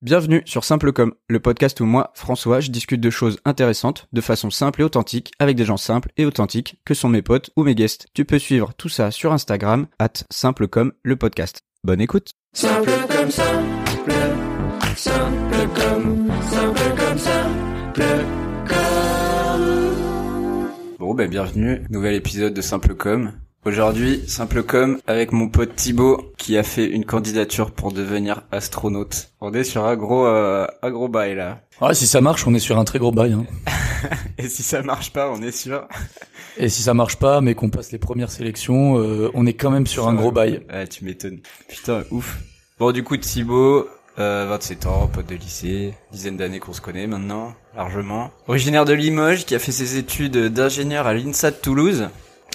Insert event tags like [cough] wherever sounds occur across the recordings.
Bienvenue sur Simple Comme, le podcast où moi, François, je discute de choses intéressantes de façon simple et authentique avec des gens simples et authentiques que sont mes potes ou mes guests. Tu peux suivre tout ça sur Instagram, at Simple Comme le podcast. Bonne écoute. Simple comme simple, simple comme, simple comme simple comme. Bon, ben bienvenue, nouvel épisode de Simple Comme. Aujourd'hui, Simple Comme avec mon pote Thibaut qui a fait une candidature pour devenir astronaute. On est sur un gros, euh, un gros bail là. Ouais, si ça marche, on est sur un très gros bail. Hein. [laughs] Et si ça marche pas, on est sûr. Et si ça marche pas, mais qu'on passe les premières sélections, euh, on est quand même sur un gros bail. Ouais, tu m'étonnes. Putain, ouf. Bon, du coup, Thibaut, euh, 27 ans, pote de lycée, dizaine d'années qu'on se connaît maintenant, largement. Originaire de Limoges, qui a fait ses études d'ingénieur à l'INSA de Toulouse,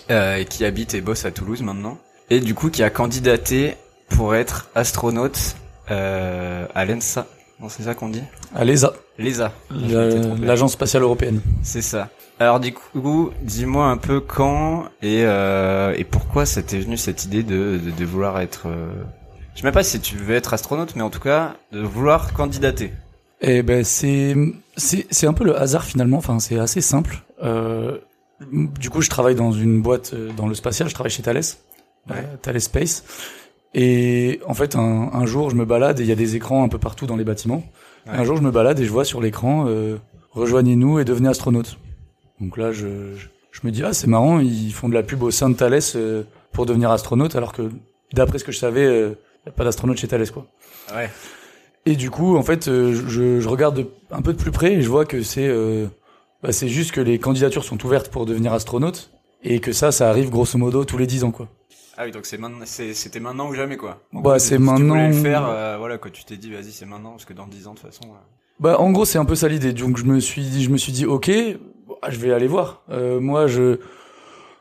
euh, qui habite et bosse à Toulouse maintenant. Et du coup, qui a candidaté pour être astronaute euh, à l'ENSA. Non, c'est ça qu'on dit? À l'ESA, L'ESA. la- l'agence spatiale européenne. C'est ça. Alors du coup, dis-moi un peu quand et euh, et pourquoi ça t'est venu cette idée de de, de vouloir être. euh, Je sais même pas si tu veux être astronaute, mais en tout cas de vouloir candidater. Et ben c'est c'est c'est un peu le hasard finalement. Enfin, c'est assez simple. Euh, du coup, je travaille dans une boîte euh, dans le spatial. Je travaille chez Thales, Ouais. euh, Thales Space. Et en fait, un, un jour, je me balade et il y a des écrans un peu partout dans les bâtiments. Ouais. Un jour, je me balade et je vois sur l'écran euh, rejoignez-nous et devenez astronaute. Donc là, je, je, je me dis ah c'est marrant, ils font de la pub au sein de Thales euh, pour devenir astronaute, alors que d'après ce que je savais, euh, y a pas d'astronaute chez Thales quoi. Ouais. Et du coup, en fait, euh, je, je regarde de- un peu de plus près et je vois que c'est euh, bah, c'est juste que les candidatures sont ouvertes pour devenir astronaute et que ça, ça arrive grosso modo tous les 10 ans quoi. Ah oui, donc c'est maintenant, c'est- c'était maintenant ou jamais quoi. En Bah, c'est si Tu voulais maintenant le faire, euh, voilà quoi. Tu t'es dit vas-y c'est maintenant parce que dans 10 ans de toute façon. euh, Bah en gros c'est un peu ça l'idée. Donc je me suis dit, je me suis dit ok, bon, je vais aller voir. Euh, moi je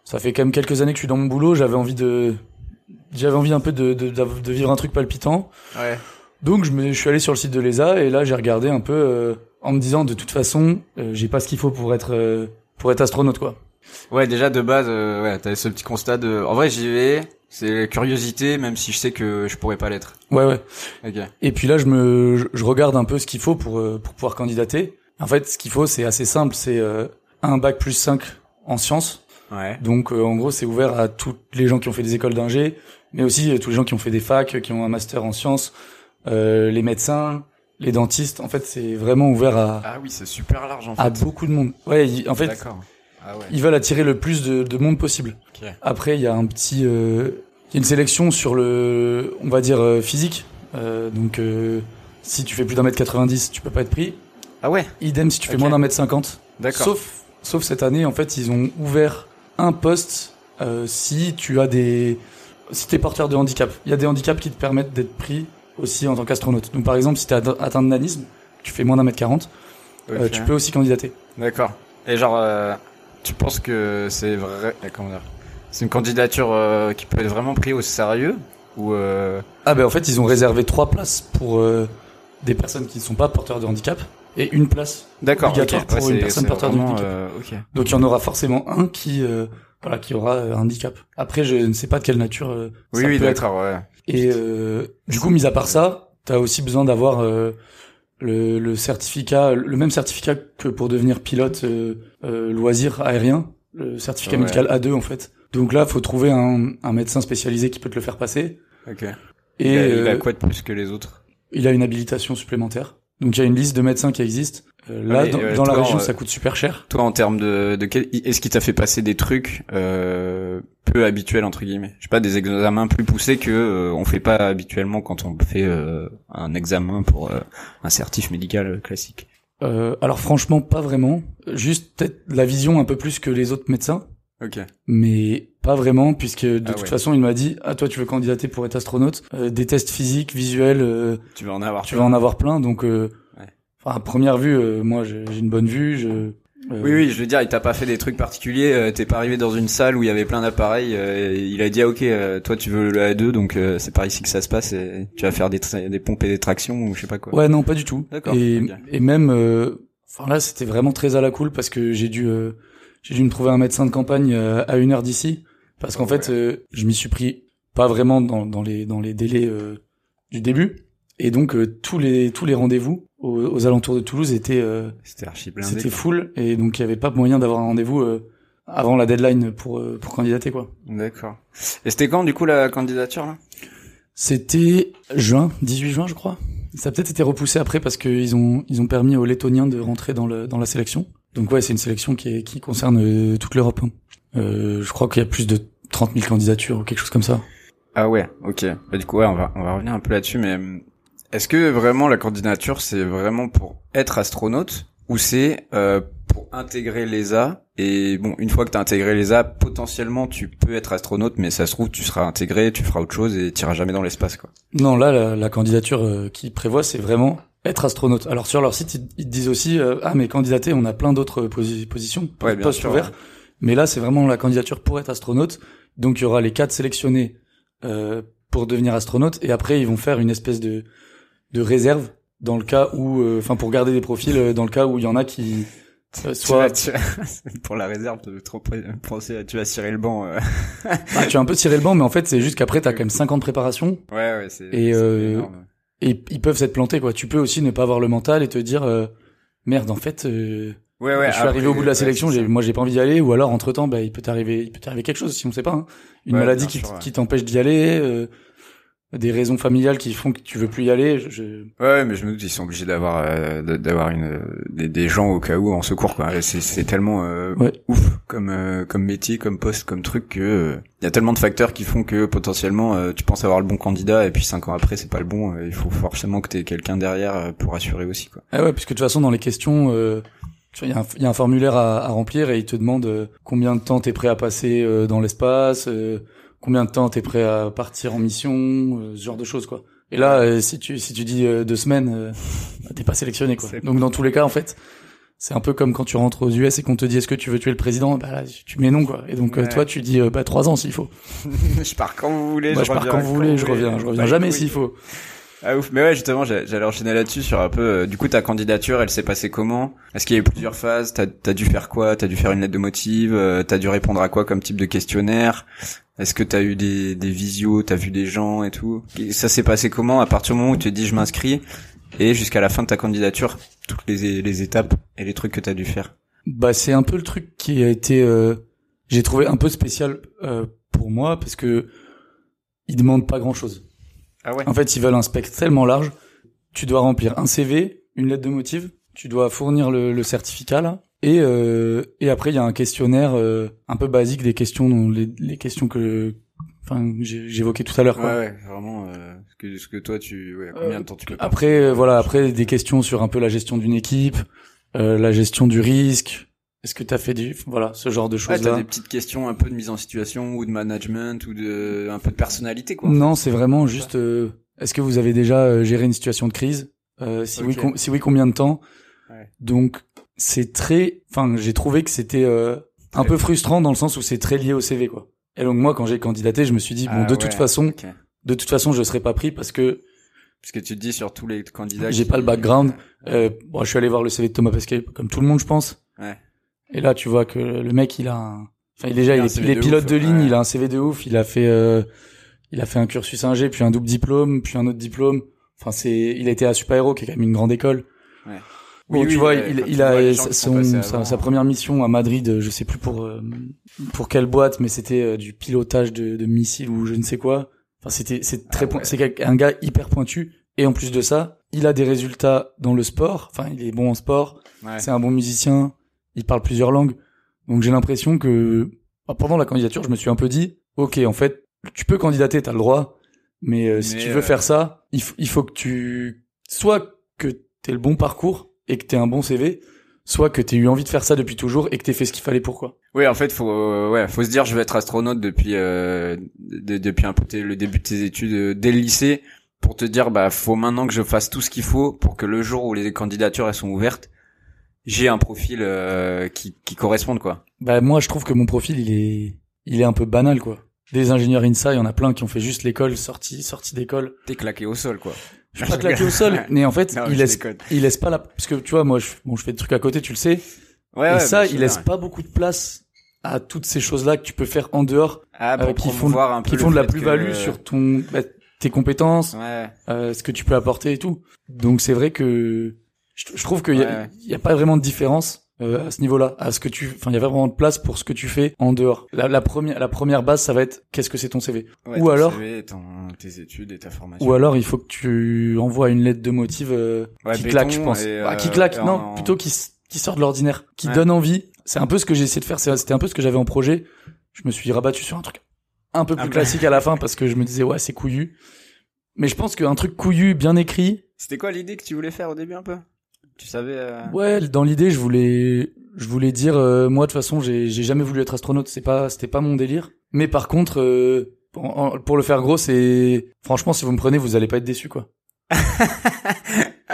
ça fait quand même quelques années que je suis dans mon boulot, j'avais envie de j'avais envie un peu de, de, de vivre un truc palpitant. Ouais. Donc je me je suis allé sur le site de l'ESA et là j'ai regardé un peu euh, en me disant de toute façon, euh, j'ai pas ce qu'il faut pour être euh, pour être astronaute quoi. Ouais, déjà de base, euh, ouais, t'avais ce petit constat de. En vrai, j'y vais. C'est curiosité, même si je sais que je pourrais pas l'être. Ouais ouais. Ok. Et puis là, je me, je- je regarde un peu ce qu'il faut pour pour pouvoir candidater. En fait, ce qu'il faut, c'est assez simple, c'est euh, un bac plus 5 en sciences. Ouais. Donc, euh, en gros, c'est ouvert à tous les gens qui ont fait des écoles d'ingé, mais aussi euh, tous les gens qui ont fait des facs, qui ont un master en sciences, euh, les médecins, les dentistes. En fait, c'est vraiment ouvert à Ah oui, c'est super large en fait. à beaucoup de monde. Ouais, en fait, D'accord. Ah ouais. ils veulent attirer le plus de, de monde possible. Ok. Après, il y a un petit, euh, il y a une sélection sur le, on va dire euh, physique. Euh, donc, euh, si tu fais plus d'un mètre 90, tu peux pas être pris. Ah ouais. Idem si tu fais moins d'un mètre 50. D'accord. Sauf, sauf cette année, en fait, ils ont ouvert un poste euh, si tu as des, si t'es porteur de handicap. Il y a des handicaps qui te permettent d'être pris aussi en tant qu'astronaute. Donc, par exemple, si atte- atteint de nanisme, tu fais moins d'un mètre 40, euh, tu peux aussi candidater. D'accord. Et genre, euh, tu penses que c'est vrai euh, Comment dire C'est une candidature euh, qui peut être vraiment prise au sérieux ou euh... Ah ben en fait ils ont réservé trois places pour euh, des personnes qui ne sont pas porteurs de handicap et une place. D'accord. Obligatoire pour une personne porteur de handicap. Donc il y en aura forcément un qui euh, voilà qui aura un handicap. Après je ne sais pas de quelle nature euh, Oui, ça oui, d'accord. Ouais. Et euh, du coup mis à part ça, t'as aussi besoin d'avoir euh, le, le certificat, le même certificat que pour devenir pilote euh, loisir aérien, le certificat Ouais. médical A2 en fait. Donc là faut trouver un, un médecin spécialisé qui peut te le faire passer. Ok. Et il, a, il a quoi de plus que les autres? il a une habilitation supplémentaire. Donc il y a une liste de médecins qui existe. Euh, là, Ah, mais, dans, euh, dans la région, euh, ça coûte super cher. Toi, en termes de, de quel... est-ce qu'il t'a fait passer des trucs euh, peu habituels entre guillemets? Je sais pas, des examens plus poussés que euh, on fait pas habituellement quand on fait euh, un examen pour euh, un certif médical classique. Euh, alors franchement, pas vraiment. Juste peut-être la vision un peu plus que les autres médecins, Ok. mais pas vraiment, puisque de Ah toute ouais. façon, il m'a dit ah toi tu veux candidater pour être astronaute, euh, des tests physiques, visuels, euh, Tu vas en avoir. tu vas en avoir plein. Donc, euh. Enfin, à première vue, euh, moi j'ai une bonne vue. Je, euh, Oui, oui, je veux dire, il t'a pas fait des trucs particuliers. euh, T'es pas arrivé dans une salle où il y avait plein d'appareils. euh, il a dit, ah, ok, euh, toi tu veux le A2, donc euh, c'est par ici que ça se passe. Et tu vas faire des, des pompes et des tractions ou je sais pas quoi. Ouais, non, pas du tout. D'accord, Et, et même, euh, enfin là, c'était vraiment très à la cool parce que j'ai dû, euh, j'ai dû me trouver un médecin de campagne euh, à une heure d'ici parce qu'en Oh, fait, ouais. euh, je m'y suis pris pas vraiment dans, dans les dans les délais euh, du début. Et donc euh, tous les tous les rendez-vous aux, aux alentours de Toulouse étaient euh, C'était archi blindé. c'était full et donc il y avait pas moyen d'avoir un rendez-vous euh, avant la deadline pour euh, pour candidater quoi. D'accord. Et c'était quand du coup la candidature là? C'était juin, 18 juin je crois. Ça a peut-être été repoussé après parce qu'ils ont ils ont permis aux Lettoniens de rentrer dans le dans la sélection. Donc ouais, c'est une sélection qui est, qui concerne euh, toute l'Europe. hein. Euh, je crois qu'il y a plus de 30 000 candidatures ou quelque chose comme ça. Ah ouais, ok. Bah, du coup, ouais, on va, on va revenir un peu là-dessus, mais euh, est-ce que vraiment la candidature, c'est vraiment pour être astronaute ou c'est euh, pour intégrer l'ESA Et bon, une fois que tu as intégré l'ESA, potentiellement, tu peux être astronaute, mais ça se trouve, tu seras intégré, tu feras autre chose et tu iras jamais dans l'espace, quoi. Non, là, la, la candidature euh, qu'ils prévoient, c'est vraiment être astronaute. Alors sur leur site, ils, disent aussi, euh, ah mais candidater, on a plein d'autres posi- positions, Ouais, bien postes sûr, ouverts. ouais. Mais là, c'est vraiment la candidature pour être astronaute. Donc il y aura les quatre sélectionnés euh, pour devenir astronaute, et après ils vont faire une espèce de de réserve dans le cas où, euh, enfin pour garder des profils euh, dans le cas où il y en a qui euh, Tu soit vas- tu vas- pour la réserve, de trop penser, à- tu vas cirer le banc. euh. [laughs] Ah, tu as un peu le banc, mais en fait c'est juste qu'après t'as quand même 5 ans de préparation Ouais, ouais, c'est Et, euh, énorme. et ils peuvent s'être plantés quoi. Tu peux aussi ne pas avoir le mental et te dire euh, merde en fait. euh, Ouais, ouais. je suis après, arrivé au bout de la ouais, sélection, j'ai, moi j'ai pas envie d'y aller, ou alors entre temps, bah, il peut t'arriver, il peut t'arriver quelque chose si on sait pas, hein. une Ouais, maladie qui, sûr, t- ouais. qui t'empêche d'y aller, euh, des raisons familiales qui font que tu veux plus y aller. Je, Ouais, mais je me doute ils sont obligés d'avoir euh, d'avoir une des, des gens au cas où en secours quoi. C'est tellement euh, Ouais. ouf comme euh, comme métier, comme poste, comme truc que euh, il y a tellement de facteurs qui font que potentiellement euh, tu penses avoir le bon candidat et puis cinq ans après c'est pas le bon. il faut forcément que t'aies quelqu'un derrière euh, pour assurer aussi quoi. Ah ouais, puisque de toute façon dans les questions, euh, il y, a un- il y a un formulaire à, à remplir et il te demande combien de temps t'es prêt à passer euh, dans l'espace, euh, combien de temps t'es prêt à partir en mission, euh, ce genre de choses quoi. Et là, euh, si tu si tu dis euh, deux semaines, bah, t'es pas sélectionné quoi. Donc dans tous les cas, en fait, c'est un peu comme quand tu rentres aux US et qu'on te dit est-ce que tu veux tuer le président, bah là, tu mets non quoi. Et donc Ouais. toi tu dis bah trois ans s'il faut. [laughs] je pars quand vous voulez. Moi je je pars quand vous voulez, je reviens, je reviens Bah, jamais s'il faut. Ah ouf, mais ouais justement j'allais enchaîner là-dessus sur un peu. euh, du coup ta candidature, elle s'est passée comment? Est-ce qu'il y a eu plusieurs phases? T'as as dû faire quoi? T'as dû faire une lettre de motive? Euh, T'as dû répondre à quoi comme type de questionnaire? Est-ce que t'as eu des des visios? T'as vu des gens et tout? Et Ça s'est passé comment à partir du moment où tu te dis je m'inscris et jusqu'à la fin de ta candidature, toutes les les étapes et les trucs que t'as dû faire? Bah c'est un peu le truc qui a été euh, j'ai trouvé un peu spécial euh, pour moi parce que ils demandent pas grand chose. Ah ouais. En fait, ils veulent un spectre tellement large. Tu dois remplir un CV, une lettre de motive, tu dois fournir le, le certificat là, et euh, et après il y a un questionnaire euh, un peu basique des questions dont les, les questions que enfin j'évoquais tout à l'heure. Ouais, quoi. ouais, vraiment. Euh, ce que ce que toi tu, ouais, combien de temps tu peux pas Après euh, voilà, après des questions sur un peu la gestion d'une équipe, euh, la gestion du risque. Est-ce que t'as fait du voilà ce genre de Ouais, choses t'as là des petites questions un peu de mise en situation ou de management ou de un peu de personnalité quoi. Non, c'est vraiment juste. euh, Est-ce que vous avez déjà euh, géré une situation de crise? Euh, Si oui, si oui, combien de temps? Ouais. Donc c'est très. Enfin, j'ai trouvé que c'était euh, un peu frustrant dans le sens où c'est très lié au CV quoi. Et donc moi, quand j'ai candidaté, je me suis dit bon, Ah de ouais, toute façon, ok. de toute façon, je serai pas pris parce que Parce que tu te dis sur tous les candidats. J'ai qui- pas le background. euh, bon, je suis allé voir le CV de Thomas Pesquet comme tout le monde, je pense. Ouais. Et là, tu vois que le mec, il a un. Enfin, il- déjà, Il il, est, il de pilote ouf, de ligne, ouais. il a un CV de ouf, il a fait, euh, il a fait un cursus ingé, puis un double diplôme, puis un autre diplôme. Enfin, c'est, il a été à Super Hero, qui est quand même une grande école. Ouais. Bon, Oui, tu oui, vois, ouais, il, il vois a son, sa, sa première mission à Madrid, euh, je sais plus pour euh, pour quelle boîte, mais c'était euh, du pilotage de, de missiles ou je ne sais quoi. Enfin, c'était c'est très Ah point- ouais. c'est un gars hyper pointu et en plus de ça, il a des résultats dans le sport. Enfin, il est bon en sport, Ouais. c'est un bon musicien, il parle plusieurs langues. Donc j'ai l'impression que bah, pendant la candidature, je me suis un peu dit, ok, en fait, tu peux candidater, t'as le droit, mais, euh, si tu veux euh, faire ça, il, faut que tu soit que t'aies le bon parcours et que t'aies un bon CV, soit que t'aies eu envie de faire ça depuis toujours et que t'aies fait ce qu'il fallait pour quoi. Oui, en fait, faut euh, ouais, faut se dire je vais être astronaute depuis euh, de- depuis un peu le début de tes études dès le lycée pour te dire bah faut maintenant que je fasse tout ce qu'il faut pour que le jour où les candidatures elles sont ouvertes, j'ai un profil euh, qui qui corresponde quoi. Bah moi, je trouve que mon profil, il est, il est un peu banal quoi. Des ingénieurs INSA, il y en a plein qui ont fait juste l'école, sortie, sortie d'école. T'es claqué au sol quoi. Je suis pas claqué au sol, [laughs] mais en fait, Non, il laisse, déconne. il laisse pas la, parce que tu vois, moi, je, bon, je fais des trucs à côté, tu le sais. Ouais, et ouais, ça, il laisse ouais. pas beaucoup de place à toutes ces choses-là que tu peux faire en dehors, ah, pour euh, qui font, un peu qui font de la fait plus-value que- sur ton, bah, tes compétences, Ouais. euh, ce que tu peux apporter et tout. Donc c'est vrai que je, je trouve qu'il y, a- Ouais. a pas vraiment de différence euh, à ce niveau-là, à ce que tu, enfin il y a vraiment de place pour ce que tu fais en dehors. La, la première, la première base, ça va être qu'est-ce que c'est ton CV. Ouais, Ou ton alors- CV, ton- tes études et ta formation. Ou alors il faut que tu envoies une lettre de motive euh, Ouais, qui claque, je pense. et, Ah, qui euh, claque, non, en- plutôt qui qui sort de l'ordinaire, qui donne envie. C'est un peu ce que j'ai essayé de faire. C'était un peu ce que j'avais en projet. Je me suis rabattu sur un truc un peu plus Ah bah. classique à la fin parce que je me disais ouais c'est couillu. Mais je pense qu'un truc couillu, bien écrit, C'était quoi l'idée que tu voulais faire au début un peu? Tu savais euh, Ouais, dans l'idée, je voulais, je voulais dire, euh, moi de toute façon, j'ai, j'ai jamais voulu être astronaute. C'est pas, c'était pas mon délire. Mais par contre, euh, pour, en- pour le faire gros, c'est, franchement, si vous me prenez, vous allez pas être déçus, quoi. [laughs]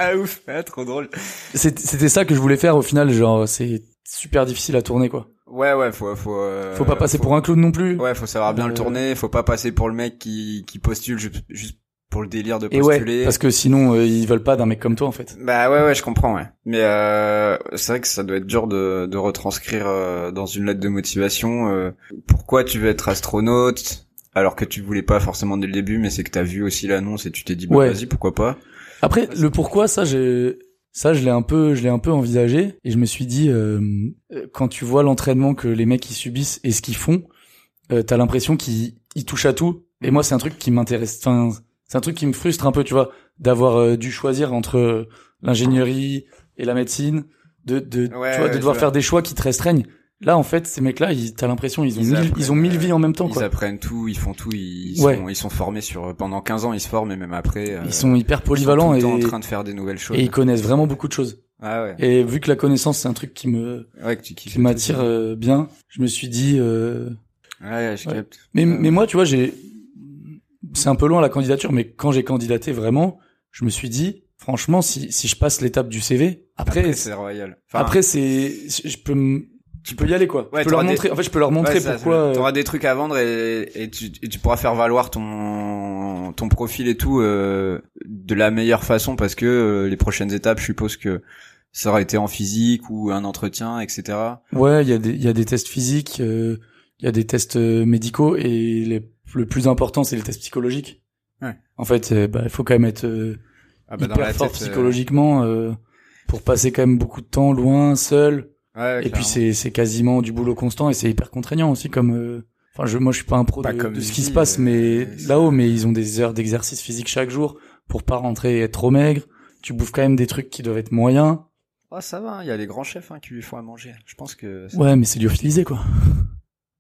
Ah ouf, ah, trop drôle. C'était ça que je voulais faire. Au final, genre, c'est super difficile à tourner, quoi. Ouais, ouais, faut, faut. euh, Faut pas passer faut- pour un clown non plus. Ouais, faut savoir bien Euh, le tourner. Faut pas passer pour le mec qui qui postule juste, juste pour le délire de Et ouais, postuler. parce que sinon, euh, ils veulent pas d'un mec comme toi, en fait. Bah ouais, ouais, je comprends, ouais. Mais euh, c'est vrai que ça doit être dur de, de retranscrire euh, dans une lettre de motivation euh, pourquoi tu veux être astronaute alors que tu voulais pas forcément dès le début, mais c'est que t'as vu aussi l'annonce et tu t'es dit bah Ouais. vas-y pourquoi pas. Après, le pourquoi, ça, j'ai, ça, je l'ai un peu, je l'ai un peu envisagé et je me suis dit, euh, euh, quand tu vois l'entraînement que les mecs ils subissent et ce qu'ils font, euh, t'as l'impression qu'ils ils touchent à tout. Et moi, c'est un truc qui m'intéresse. Enfin, c'est un truc qui me frustre un peu, tu vois, d'avoir euh, dû choisir entre euh, l'ingénierie et la médecine, de, de, Ouais, tu vois, ouais, de devoir faire des choix qui te restreignent. Là, en fait, ces mecs-là, ils, t'as l'impression, ils ont Ils mille, ils ont mille euh, vies en même temps, Ils quoi. apprennent tout, ils font tout, ils Ouais. sont ils sont formés sur pendant 15 ans, ils se forment et même après euh, Ils sont hyper ils sont polyvalents tout le et, en train de faire des nouvelles choses. et ils connaissent vraiment beaucoup de choses. Ah ouais. Et vu que la connaissance, c'est un truc qui me, Ouais, que tu kiffes. qui m'attire euh, bien. Je me suis dit, euh... Ouais, je capte. mais mais moi, tu vois, j'ai, c'est un peu loin la candidature, mais quand j'ai candidaté vraiment, je me suis dit, franchement, si si je passe l'étape du CV, après Après, après, c'est royal. Enfin, c'est, je peux me, tu peux y aller quoi. Ouais, je peux leur t'auras des- montrer. En fait, je peux leur montrer Ouais, ça, pourquoi. euh, T'auras des trucs à vendre et, et, tu, et tu pourras faire valoir ton ton profil et tout euh, de la meilleure façon parce que euh, les prochaines étapes, je suppose que ça aura été en physique ou un entretien, etc. Ouais, il y a des il y a des tests physiques, euh, il y a des tests médicaux et les, le plus important, c'est les tests psychologiques. Ouais. En fait, euh, bah, il faut quand même être euh, Ah bah, hyper fort psychologiquement euh, pour passer quand même beaucoup de temps loin, seul. ouais, Et puis c'est c'est quasiment du boulot constant et c'est hyper contraignant aussi comme euh, enfin je moi je suis pas un pro Pas de, comme de ce qui se passe mais là-haut mais ils ont des heures d'exercice physique chaque jour pour pas rentrer et être trop maigre. Tu bouffes quand même des trucs qui doivent être moyens. Oh, ça va, il y a les grands chefs hein, qui lui font à manger. Je pense que Ouais, mais c'est lyophilisé quoi.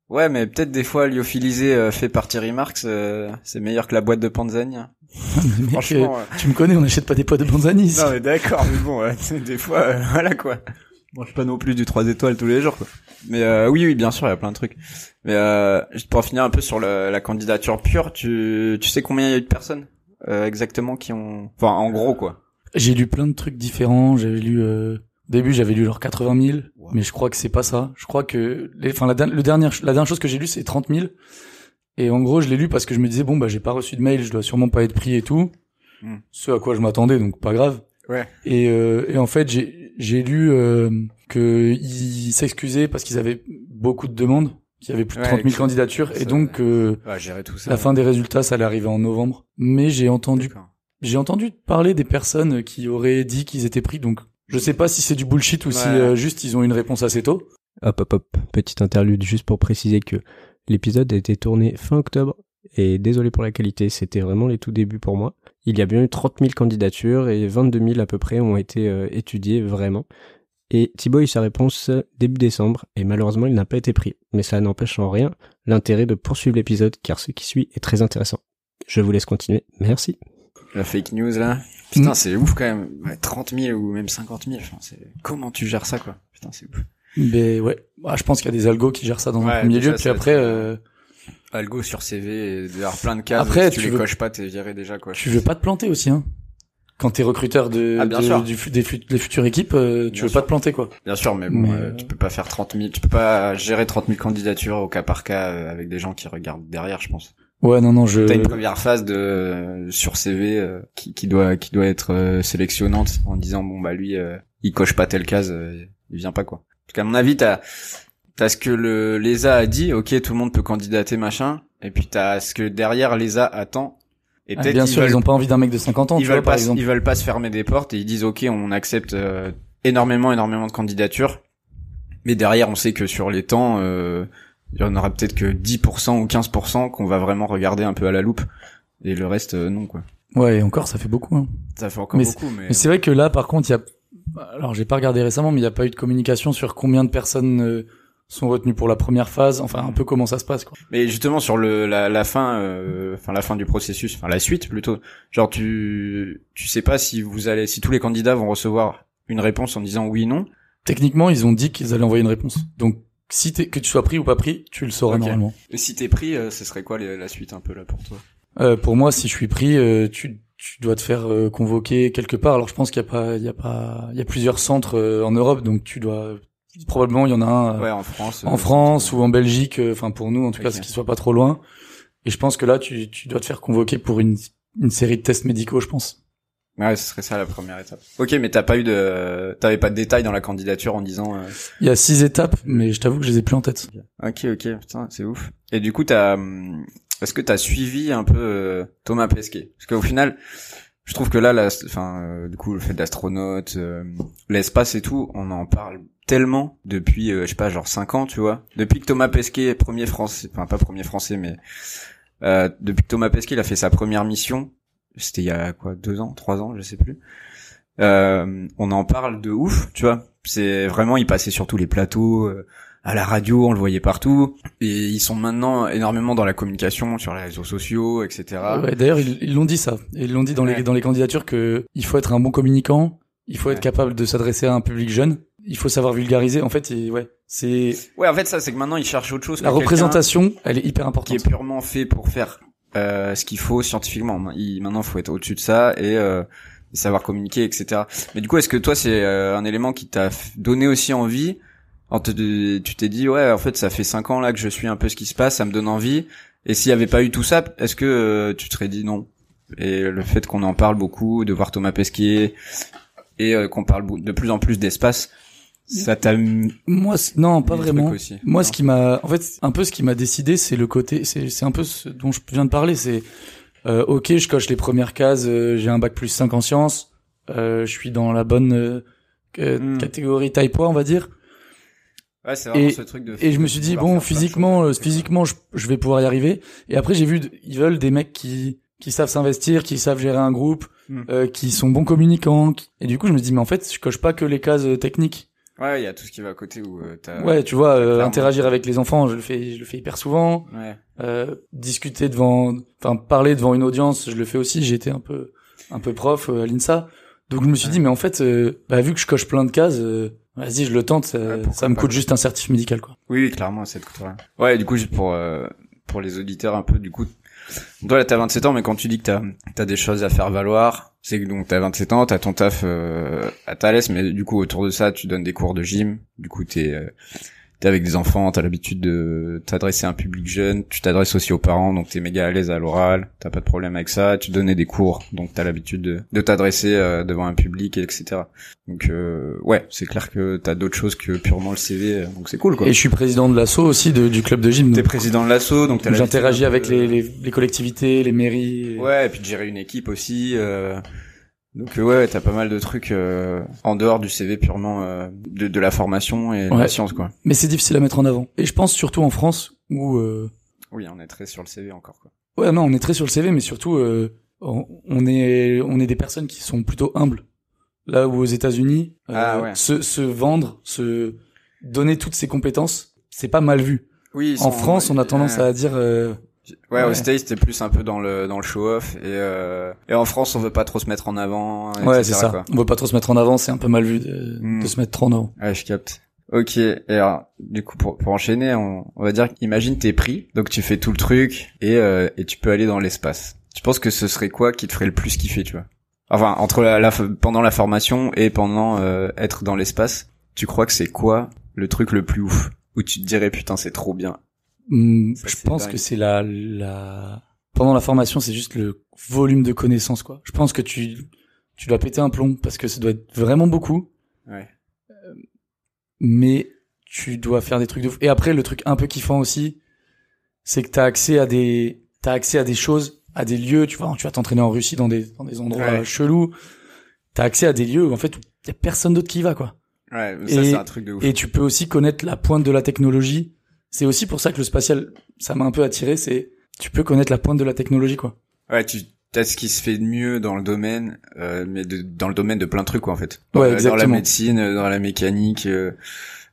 Ouais, mais peut-être des fois lyophilisé euh, fait par Thierry Marx, euh, c'est meilleur que la boîte de Panzani. [laughs] Franchement. euh, tu me connais, on n'achète pas des poids de euh, Non mais d'accord, mais bon, ouais, [laughs] des fois, euh, voilà quoi. Bon, je suis pas non plus du 3 étoiles tous les jours, quoi. Mais euh, oui, oui, bien sûr, il y a plein de trucs. Mais euh, pour finir un peu sur le- la candidature pure, tu, tu sais combien il y a eu de personnes euh, exactement qui ont... Enfin, en gros, quoi. J'ai lu plein de trucs différents. J'avais lu euh, début, j'avais lu genre 80 000, Wow. mais je crois que c'est pas ça. Je crois que enfin la, le dernière, la dernière chose que j'ai lu c'est 30 000. Et en gros, je l'ai lu parce que je me disais bon bah j'ai pas reçu de mail, je dois sûrement pas être pris et tout. Hmm. Ce à quoi je m'attendais, donc pas grave. Ouais. Et, euh, et en fait, j'ai j'ai lu euh, que ils s'excusaient parce qu'ils avaient beaucoup de demandes, qu'il y avait plus de Ouais, 30 000 que- candidatures, ça- et donc euh, Ouais, gérer tout ça. la fin des résultats, ça allait arriver en novembre. Mais j'ai entendu j'ai entendu parler des personnes qui auraient dit qu'ils étaient pris, donc je sais pas si c'est du bullshit ou si euh, juste ils ont une réponse assez tôt. Hop, hop, hop. Petite interlude juste pour préciser que l'épisode a été tourné fin octobre. Et désolé pour la qualité, c'était vraiment les tout débuts pour moi. Il y a bien eu 30 000 candidatures et 22 000 à peu près ont été euh, étudiées vraiment. Et Thibaut a eu sa réponse début décembre et malheureusement il n'a pas été pris. Mais ça n'empêche en rien l'intérêt de poursuivre l'épisode car ce qui suit est très intéressant. Je vous laisse continuer. Merci. La fake news, là. Putain, Mm. c'est ouf quand même. Ouais, 30 000 ou même 50 000, enfin, c'est... Comment tu gères ça, quoi? Putain, c'est ouf. Mais ouais, Bah, je pense qu'il y a des algos qui gèrent ça dans un premier lieu, puis après euh, Algo sur CV et d'avoir plein de cases. Après, si tu, tu les veux- coches pas, t'es viré déjà, quoi. tu veux pas te planter aussi hein. Quand t'es recruteur de, Ah, bien de- sûr. du fu- des, fu- des futures équipes, euh, tu Bien veux sûr. pas te planter quoi. Bien sûr, mais bon, Mais, euh, euh, tu peux pas faire 30 000, tu peux pas gérer 30 000 candidatures au cas par cas euh, avec des gens qui regardent derrière, je pense. Ouais, non, non, je. T'as une première phase de sur CV euh, qui, qui doit qui doit être euh, sélectionnante en disant bon bah lui euh, il coche pas telle case, euh, il vient pas quoi. Parce qu'à mon avis t'as t'as ce que le l'ESA a dit, ok tout le monde peut candidater machin, et puis t'as ce que derrière l'ESA attend Et Ah, peut-être bien ils sûr, veulent, ils ont pas envie d'un mec de 50 ans, ils tu veulent vois, par pas, exemple. ils veulent pas se fermer des portes et ils disent ok, on accepte euh, énormément, énormément de candidatures, mais derrière on sait que sur les temps, euh, il y en aura peut-être que 10% ou 15% qu'on va vraiment regarder un peu à la loupe et le reste euh, non quoi. Ouais, et encore, ça fait beaucoup. Hein. Ça fait encore Mais beaucoup, mais, Mais c'est vrai que là, par contre, il y a. Alors, j'ai pas regardé récemment, mais il n'y a pas eu de communication sur combien de personnes euh, sont retenues pour la première phase. Enfin, un peu comment ça se passe, quoi. Mais justement sur le la, la fin, euh, enfin la fin du processus, enfin la suite plutôt. Genre tu tu sais pas si vous allez, si tous les candidats vont recevoir une réponse en disant oui non. Techniquement, ils ont dit qu'ils allaient envoyer une réponse. Donc, si t'es, que tu sois pris ou pas pris, tu le sauras normalement. Et si t'es pris, euh, ce serait quoi les- la suite un peu là pour toi? Euh, pour moi, si je suis pris, euh, tu, tu dois te faire euh, convoquer quelque part. Alors, je pense qu'il y a pas, il y a pas, il y a plusieurs centres euh, en Europe, donc tu dois probablement il y en a un euh, Ouais en France. en euh, France ou en Belgique. euh, Enfin, pour nous, en tout cas, ce qui soit pas trop loin. Et je pense que là, tu, tu dois te faire convoquer pour une, une série de tests médicaux, je pense. Ouais, ce serait ça la première étape. Ok, mais t'as pas eu de, t'avais pas de détails dans la candidature en disant. euh, Il y a six étapes, mais je t'avoue que je les ai plus en tête. Ok, ok, putain, c'est ouf. Et du coup, t'as, hum, est-ce que t'as suivi un peu euh, Thomas Pesquet? Parce qu'au final, je trouve que là, la, enfin, euh, du coup, le fait d'astronaute, euh, l'espace et tout, on en parle tellement depuis, euh, je sais pas, genre 5 ans, tu vois. Depuis que Thomas Pesquet est premier français, enfin pas premier français, mais euh, depuis que Thomas Pesquet il a fait sa première mission, c'était il y a quoi, deux ans, trois ans, je sais plus. Euh, on en parle de ouf, tu vois. C'est vraiment, il passait sur tous les plateaux. euh, à la radio, on le voyait partout, et ils sont maintenant énormément dans la communication, sur les réseaux sociaux, etc. Ouais, D'ailleurs, ils l'ont dit ça. Et Ils l'ont dit dans Ouais. les dans les candidatures que il faut être un bon communicant, il faut être capable de s'adresser à un public jeune, il faut savoir vulgariser. En fait, il- ouais, c'est Ouais, en fait, ça, c'est que maintenant, ils cherchent autre chose. la représentation, elle est hyper qui importante. est purement fait pour faire euh, ce qu'il faut scientifiquement. Il, faut être au-dessus de ça et euh, savoir communiquer, etc. Mais du coup, est-ce que toi, c'est euh, un élément qui t'a donné aussi envie en te- Tu t'es dit, ouais, en fait, ça fait cinq ans là que je suis un peu ce qui se passe, ça me donne envie. Et s'il y avait pas eu tout ça, est-ce que euh, tu te serais dit non? Et le fait qu'on en parle beaucoup, de voir Thomas Pesquet et euh, qu'on parle de plus en plus d'espace, ça t'a Moi, non, pas vraiment. aussi. Moi, Non. ce qui m'a, en fait, un peu ce qui m'a décidé, c'est le côté, c'est c'est un peu ce dont je viens de parler. C'est euh, ok, je coche les premières cases, euh, j'ai un bac plus 5 en sciences, euh, je suis dans la bonne Hmm. catégorie type 1, on va dire. Ouais, c'est vraiment Et- ce truc de. Et je me suis dit bon, physiquement, euh, physiquement, je, je vais pouvoir y arriver. Et après, j'ai vu, ils veulent des mecs qui qui savent s'investir, qui savent gérer un groupe, euh, qui sont bons communicants. qui- Et du coup, je me dis mais en fait, je coche pas que les cases techniques. Ouais, il y a tout ce qui va à côté où euh, t'as. ouais, tu vois, euh, interagir avec les enfants, je le fais, je le fais hyper souvent. Ouais. Euh, discuter devant, enfin parler devant une audience, je le fais aussi. J'ai été un peu, un peu prof euh, à l'INSA, donc je me suis Ouais. dit mais en fait, euh, bah, vu que je coche plein de cases, euh, vas-y je le tente. Ça, Ouais, ça me pas. coûte juste un certif médical quoi. Oui, clairement, ça te coûte rien. Ouais, du coup, juste pour euh, pour les auditeurs un peu, du coup, toi là t'as 27 ans, mais quand tu dis que t'as t'as des choses à faire valoir, c'est que donc t'as 27 ans, t'as ton taf euh, à Thalès, mais du coup autour de ça, tu donnes des cours de gym. Du coup, t'es euh, t'es avec des enfants, t'as l'habitude de t'adresser à un public jeune, tu t'adresses aussi aux parents, donc t'es méga à l'aise à l'oral, t'as pas de problème avec ça, tu donnais des cours, donc t'as l'habitude de, de t'adresser euh, devant un public, etc. Donc euh, ouais, c'est clair que t'as d'autres choses que purement le CV, euh, donc c'est cool quoi. Et je suis président de l'asso aussi de, du club de gym. T'es président de l'asso, donc t'as J'interagis l'habitude avec les collectivités, les mairies. Ouais, et puis de gérer une équipe aussi. euh, Donc euh, ouais, t'as pas mal de trucs euh, en dehors du CV purement euh, de, de la formation et de Ouais. la science quoi. Mais c'est difficile à mettre en avant. Et je pense surtout en France où euh, Oui, on est très sur le CV encore quoi. ouais non on est très sur le CV, mais surtout euh, on est on est des personnes qui sont plutôt humbles. Là où aux États-Unis, euh, Ah ouais. se, se vendre, se donner toutes ses compétences, c'est pas mal vu. Oui, En France, on a tendance à dire euh, Ouais, Ouais. au States, c'était plus un peu dans le dans le show-off et euh, et en France, on veut pas trop se mettre en avant. ouais etc., c'est ça. Quoi. On veut pas trop se mettre en avant, c'est un peu mal vu de, Hmm. de se mettre trop en avant. Ouais, je capte. Ok, et alors, du coup, pour, pour enchaîner, on, on va dire, imagine t'es pris, donc tu fais tout le truc, et, euh, et tu peux aller dans l'espace. Tu penses que ce serait quoi qui te ferait le plus kiffer, tu vois? Enfin, entre la, la- pendant la formation et pendant euh, être dans l'espace, tu crois que c'est quoi le truc le plus ouf? Où tu te dirais, putain, c'est trop bien. Hmm, Ça, je pense dingue. que c'est la, la pendant la formation, c'est juste le volume de connaissances quoi. Je pense que tu tu dois péter un plomb parce que ça doit être vraiment beaucoup, Ouais. mais tu dois faire des trucs de fou. Et après le truc un peu kiffant aussi, c'est que t'as accès à des t'as accès à des choses à des lieux, tu vois, tu vas t'entraîner en Russie dans des dans des endroits Ouais. euh, chelous. T'as accès à des lieux où en fait il y a personne d'autre qui y va quoi. Ouais, mais ça c'est un truc de ouf. Et tu peux aussi connaître la pointe de la technologie. C'est aussi pour ça que le spatial, ça m'a un peu attiré. C'est tu peux connaître la pointe de la technologie quoi. Ouais, tu as ce qui se fait de mieux dans le domaine, euh, mais de, dans le domaine de plein de trucs quoi en fait. Ouais, Euh, dans la exactement. médecine, euh, dans la mécanique, euh,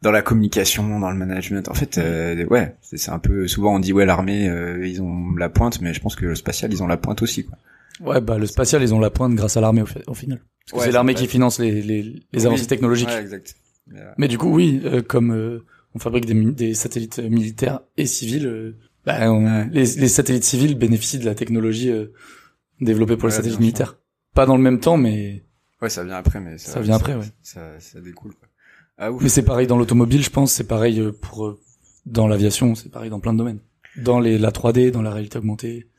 dans la communication, dans le management. En fait, euh, ouais, c'est un peu souvent on dit ouais l'armée euh, ils ont la pointe, mais je pense que le spatial ils ont la pointe aussi quoi. Ouais, bah le spatial, ils ont la pointe grâce à l'armée au, final. Parce que Ouais, c'est l'armée qui finance les les, les Oui. avancées technologiques. Ouais, exact. Mais, euh, Mais du coup, oui, euh, comme euh, on fabrique des, des satellites euh, militaires et civils, euh, bah, on- les, les satellites civils bénéficient de la technologie euh, développée pour les satellites sûr. militaires. Pas dans le même temps, mais ouais, ça vient après, mais Ça vient après, ouais. Ça, ça découle. Quoi. Ah ouf. mais c'est pareil dans l'automobile, je pense. C'est pareil pour dans l'aviation, c'est pareil dans plein de domaines. Dans les la 3D, dans la réalité augmentée.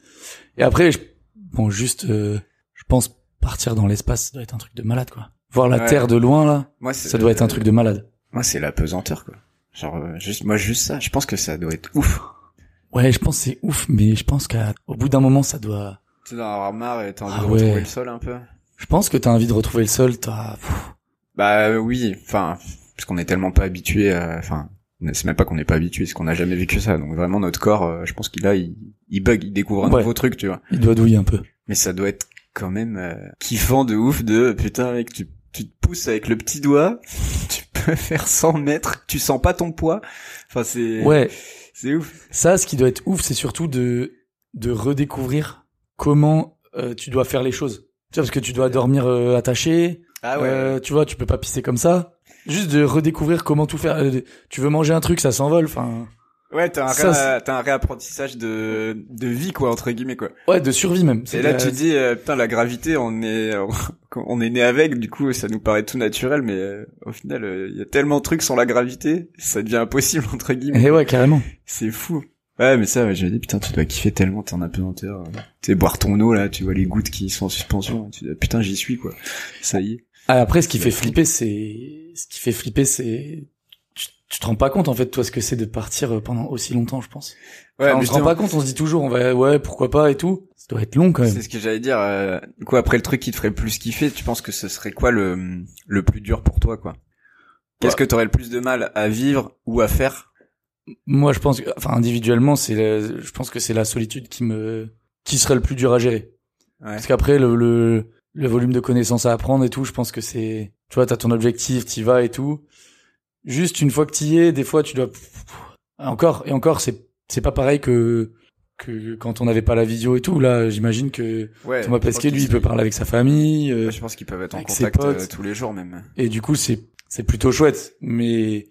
Et après, je, bon, juste, euh, je pense partir dans l'espace, ça doit être un truc de malade, quoi. Voir la Ouais. Terre de loin là, Moi, ça doit être un truc de malade. Moi, c'est la pesanteur, quoi. Genre, euh, juste, moi, juste ça. Je pense que ça doit être ouf. Ouais, je pense que c'est ouf, mais je pense qu'au bout d'un moment, ça doit. Tu d'en avoir marre et t'as envie Ah de ouais. retrouver le sol un peu. Je pense que t'as envie de retrouver le sol. T'as. Bah euh, oui, enfin, parce qu'on est tellement pas habitué. à- Enfin, c'est même pas qu'on n'est pas habitué, c'est qu'on n'a jamais vécu ça. Donc vraiment, notre corps, euh, je pense qu'il a, il, il bug, il découvre un Ouais. nouveau truc, tu vois. Il doit douiller un peu. Mais ça doit être quand même euh, kiffant de ouf de putain mec, tu tu te pousses avec le petit doigt, tu peux [laughs] faire 100 mètres, tu sens pas ton poids. Enfin c'est Ouais. c'est ouf. Ça, ce qui doit être ouf, c'est surtout de de redécouvrir comment euh, tu dois faire les choses. Tu vois, parce que tu dois dormir euh, attaché. Ah euh, tu vois, tu peux pas pisser comme ça. Juste de redécouvrir comment tout faire. Euh, Tu veux manger un truc, ça s'envole. Enfin, Ouais, t'as un, Ça, ré- t'as un réapprentissage de, de vie, quoi, entre guillemets, quoi. ouais, de survie même. Et là, la- tu dis, euh, putain, la gravité, on est, on est né avec, du coup, ça nous paraît tout naturel, mais euh, au final, euh, il y a tellement de trucs sans la gravité, ça devient impossible, [laughs] entre guillemets. Eh ouais, carrément. C'est fou. Ouais, mais ça, ouais, je me dis, putain, tu dois kiffer tellement, t'es en apesanteur. euh. Tu sais, boire ton eau, là, tu vois les gouttes qui sont en suspension, tu dis, putain, j'y suis, quoi. Ça y est. Ah, après, ce qui fait flipper, c'est ce qui fait flipper, c'est tu, te rends pas compte en fait toi ce que c'est de partir euh, pendant aussi longtemps, je pense. Ouais, Enfin, on se rend pas compte, on se dit toujours on va ouais pourquoi pas et tout. Ça doit être long quand même. C'est ce que j'allais dire. Euh, coup, après le truc qui te ferait plus kiffer, tu penses que ce serait quoi le le plus dur pour toi, quoi? Qu'est-ce Ouais. que t'aurais le plus de mal à vivre ou à faire? Moi, je pense que enfin individuellement, c'est la- je pense que c'est la solitude qui me qui serait le plus dur à gérer. Ouais. Parce qu'après le, le le volume de connaissances à apprendre et tout, je pense que c'est tu vois, t'as ton objectif, t'y vas et tout. Juste une fois que t'y es, des fois tu dois encore et encore c'est c'est pas pareil que que quand on n'avait pas la vidéo et tout. Là, j'imagine que Ouais. Thomas Pesquet, lui, il peut parler avec sa famille. euh, je pense qu'ils peuvent être en contact euh, tous les jours même. et du coup, c'est c'est plutôt chouette. Mais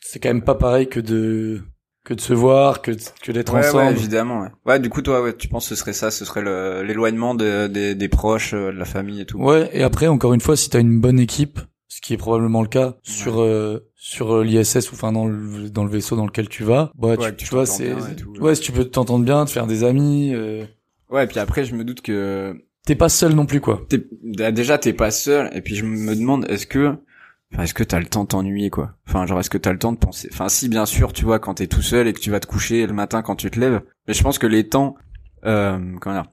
c'est quand même pas pareil que de que de se voir, que que d'être Ouais, ouais, ensemble. évidemment. Ouais. ouais, du coup, toi, ouais, tu penses que ce serait ça, ce serait l'éloignement de- des- des proches, euh, de la famille et tout? Ouais, et après, encore une fois, si t'as une bonne équipe, ce qui est probablement le cas sur euh, sur euh, l'ISS ou enfin dans le dans le vaisseau dans lequel tu vas, bah Ouais, tu, vois, c'est ouais. ouais, si tu peux t'entendre bien, te faire des amis, euh, Ouais, et puis après, je me doute que t'es pas seul non plus quoi. t'es- déjà t'es pas seul, et puis je me demande, est-ce que, enfin, est-ce que t'as le temps de t'ennuyer, quoi? Enfin, genre, est-ce que t'as le temps de penser Enfin, si, bien sûr, tu vois, quand t'es tout seul et que tu vas te coucher le matin quand tu te lèves. Mais je pense que les temps, euh, comment dire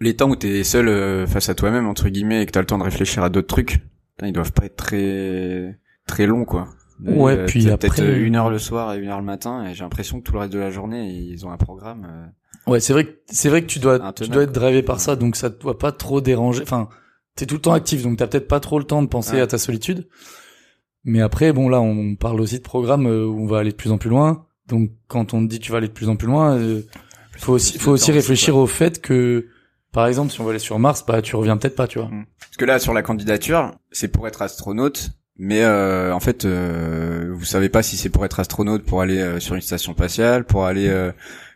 Les temps où t'es seul euh, face à toi-même entre guillemets et que t'as le temps de réfléchir à d'autres trucs, ils doivent pas être très très longs, quoi. Ouais, Euh, puis après- peut-être euh, une heure le soir et une heure le matin, et j'ai l'impression que tout le reste de la journée, ils ont un programme. euh, Ouais, c'est vrai que c'est vrai que tu dois tu dois être drivé par ça, donc ça te doit pas trop déranger. Enfin, t'es tout le temps actif, donc t'as peut-être pas trop le temps de penser Ouais. à ta solitude. Mais après, bon là, on parle aussi de programmes euh, où on va aller de plus en plus loin. Donc quand on te dit tu vas aller de plus en plus loin, euh, faut aussi plus faut aussi réfléchir au fait que par exemple si on va aller sur Mars, bah tu reviens peut-être pas, tu vois. Parce que là, sur la candidature, c'est pour être astronaute, mais euh, en fait, euh, vous savez pas si c'est pour être astronaute, pour aller euh, sur une station spatiale, pour aller euh,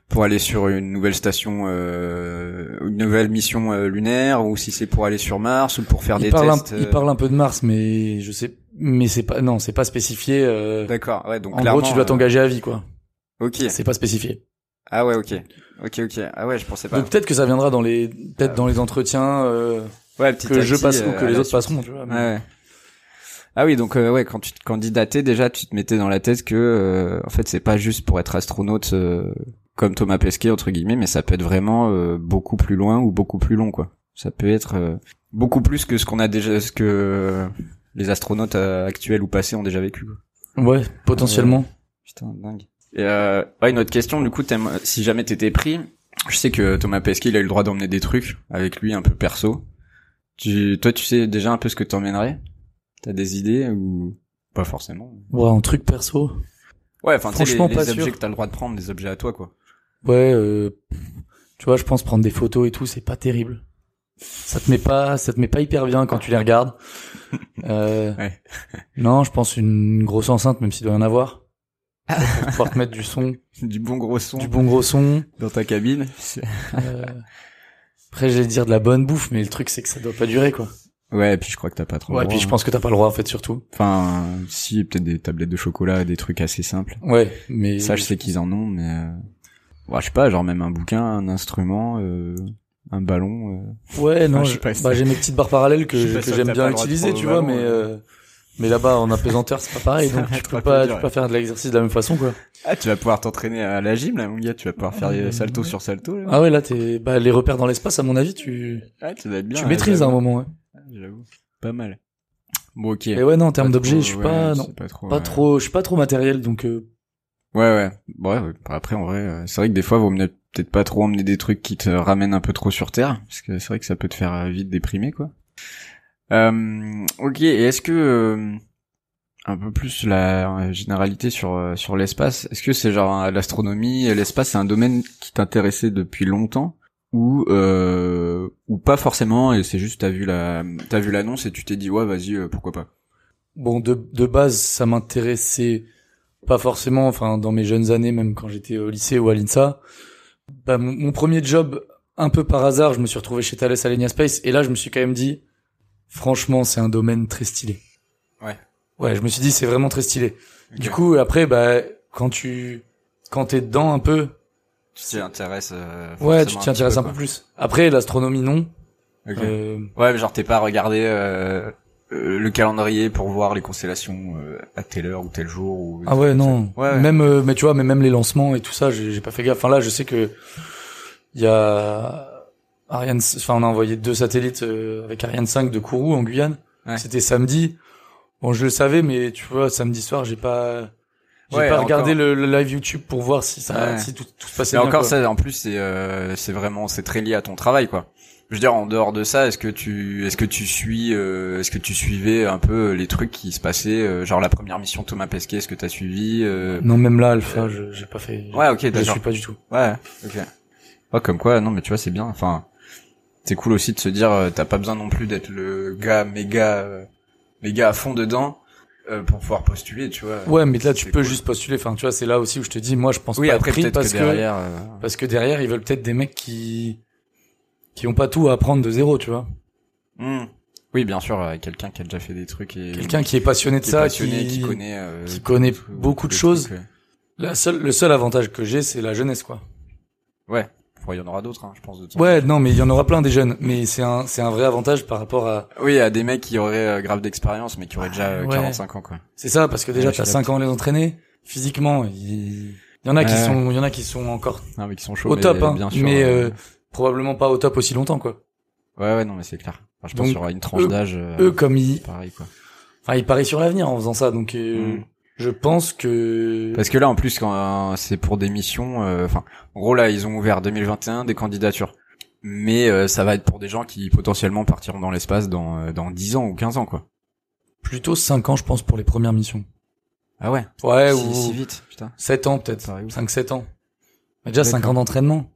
pour aller sur une nouvelle station, euh, une nouvelle mission euh, lunaire, ou si c'est pour aller sur Mars ou pour faire il des parle tests. un, il parle un peu de Mars, mais je sais, mais c'est pas non, c'est pas spécifié. euh, D'accord, ouais, donc en gros, tu dois t'engager à vie, quoi. Ok. C'est pas spécifié. Ah ouais, ok, ok, ok. Ah ouais, je pensais pas. Donc peut-être que ça viendra dans les peut-être dans les entretiens. euh, ouais, petit que à je petit, passe ou que les autres suite. passeront, tu vois. mais- Ouais. Ah oui, donc euh, ouais, quand tu te candidatais déjà, tu te mettais dans la tête que euh, en fait c'est pas juste pour être astronaute, euh, comme Thomas Pesquet entre guillemets, mais ça peut être vraiment euh, beaucoup plus loin ou beaucoup plus long quoi. Ça peut être euh, beaucoup plus que ce qu'on a déjà, ce que les astronautes actuels ou passés ont déjà vécu. Quoi. Ouais, potentiellement. Putain, dingue. Et euh, ouais, une autre question, du coup, si jamais t'étais pris, je sais que Thomas Pesquet, il a eu le droit d'emmener des trucs avec lui un peu perso. Tu, toi, tu sais déjà un peu ce que t'emmènerais? T'as des idées ou pas forcément Ouais, un truc perso. Ouais, enfin, tu sais, les, Franchement, les pas objets sûr. que t'as le droit de prendre, des objets à toi, quoi. Ouais, euh, tu vois, je pense prendre des photos et tout, c'est pas terrible. Ça te met pas, ça te met pas hyper bien quand tu les regardes. [laughs] Euh, Ouais. Non, je pense une grosse enceinte, même s'il doit y en avoir. Pour pouvoir te mettre du son, [laughs] Du bon gros son du bon gros son. dans ta cabine. Euh, Après, j'allais dire de la bonne bouffe, mais le truc, c'est que ça doit pas durer, quoi. Ouais, et puis je crois que t'as pas trop. Ouais, le puis droit, je hein. pense que t'as pas le droit, en fait, surtout. Enfin, si, peut-être des tablettes de chocolat, des trucs assez simples. Ouais, mais... Ça, je sais qu'ils en ont, mais euh... ouais, je sais pas, genre même un bouquin, un instrument, euh, un ballon. euh. Ouais, non, Enfin, je sais je- bah, j'ai mes petites barres parallèles que, j'aime bien droit utiliser, tu vois, ballon, mais ouais. euh, mais là-bas en apesanteur c'est pas pareil, donc tu peux pas, tu peux pas faire de l'exercice de la même façon, quoi. Ah, tu vas pouvoir t'entraîner à la gym là, mon gars. Tu vas pouvoir faire Euh, des salto sur salto. Là. Ah ouais, là t'es, bah les repères dans l'espace, à mon avis, tu, Ah, tu dois être bien. tu là, maîtrises à un moment. Ouais. J'avoue, pas mal. Bon, ok. Et ouais, non, en termes d'objets, je suis ouais, pas, non, pas trop. pas ouais. trop, je suis pas trop matériel, donc euh, Ouais, ouais. Ouais, ouais. Bah, Après, en vrai, euh, c'est vrai que des fois, vaut mieux peut-être pas trop emmener des trucs qui te ramènent un peu trop sur Terre, parce que c'est vrai que ça peut te faire euh, vite déprimer, quoi. Euh, ok. Et est-ce que euh, un peu plus la euh, généralité sur euh, sur l'espace, est-ce que c'est genre l'astronomie, l'espace, c'est un domaine qui t'intéressait depuis longtemps? Ou euh, ou pas forcément et c'est juste t'as vu la t'as vu l'annonce et tu t'es dit ouais vas-y euh, pourquoi pas. bon, de, de base, ça m'intéressait pas forcément, enfin, dans mes jeunes années, même quand j'étais au lycée ou à l'INSA. Bah, mon, mon premier job, un peu par hasard, je me suis retrouvé chez Thales Alenia Space, et là, je me suis quand même dit, franchement, c'est un domaine très stylé. Ouais. Ouais, je me suis dit, c'est vraiment très stylé. Du coup, après, bah, quand tu, quand t'es dedans un peu, tu t'y intéresses. euh, ouais, tu t'y intéresses un peu plus. Après, l'astronomie, non. Ok. Euh, Ouais, mais genre t'es pas regardé euh, euh, le calendrier pour voir les constellations euh, à telle heure ou tel jour ou. ah ouais, non. Ouais, ouais. Même, euh, mais tu vois, mais même les lancements et tout ça, j'ai pas fait gaffe. Enfin là, je sais que il y a Ariane, enfin on a envoyé deux satellites euh, avec Ariane 5 de Kourou en Guyane. Ouais. C'était samedi. Bon, je le savais, mais tu vois, samedi soir, j'ai pas, j'ai Ouais, pas regardé le, le live YouTube pour voir si ça, Ouais. si tout, tout se passait Mais bien. encore quoi. ça, en plus c'est euh, c'est vraiment c'est très lié à ton travail quoi. Je veux dire en dehors de ça, est-ce que tu est-ce que tu suis euh, est-ce que tu suivais un peu les trucs qui se passaient euh, genre la première mission Thomas Pesquet, est-ce que t'as suivi euh... Non, même là, Alpha, je j'ai pas fait. Ouais, ok, je d'accord. suis pas du tout. Ouais, ok. Ouais, comme quoi, non, mais tu vois, c'est bien. Enfin, c'est cool aussi de se dire, euh, t'as pas besoin non plus d'être le gars méga, euh, méga à fond dedans euh, pour pouvoir postuler, tu vois. Ouais, mais là, tu peux cool. juste postuler. Enfin, tu vois, c'est là aussi où je te dis, moi, je pense Oui, pas après peut-être parce que que, derrière. euh, parce que derrière, ils veulent peut-être des mecs qui, qui ont pas tout à apprendre de zéro, tu vois. hmm. Oui, bien sûr, euh, quelqu'un qui a déjà fait des trucs et Quelqu'un qui est passionné de qui est ça, passionné, qui, qui connaît, euh, qui connaît tout- beaucoup de choses. trucs, ouais. La seule, le seul avantage que j'ai, c'est la jeunesse, quoi. Ouais, il y en aura d'autres, hein, je pense. De Ouais, non, mais il y en aura plein des jeunes. Mais c'est un, c'est un vrai avantage par rapport à. Oui, à des mecs qui auraient euh, grave d'expérience, mais qui auraient déjà euh, Ouais. 45 ans, quoi. c'est ça, parce que déjà, Ouais, t'as suis 5 ans à les entraîner. Physiquement, il, il y en a qui sont, il y en a qui sont encore Non, mais qui sont chauds. au mais top, hein. bien sûr, mais, euh, euh, probablement pas au top aussi longtemps, quoi. Ouais, ouais, non, mais c'est clair. Enfin, je pense qu'il y aura une tranche d'âge. euh, Eux, comme ils, pareil, quoi. enfin, ils parient sur l'avenir en faisant ça, donc, euh, Mm. Je pense que, Parce que là, en plus, quand euh, c'est pour des missions, euh, enfin, en gros là, ils ont ouvert 2021 des candidatures, mais euh, ça va être pour des gens qui potentiellement partiront dans l'espace dans euh, dans 10 ans ou 15 ans, quoi. plutôt 5 ans, je pense, pour les premières missions. Ah ouais. Ouais, si, ou si vite, putain. 7 ans, peut-être. Pareil, ouf. 5-7 ans. Mais déjà, 5 D'accord. ans d'entraînement.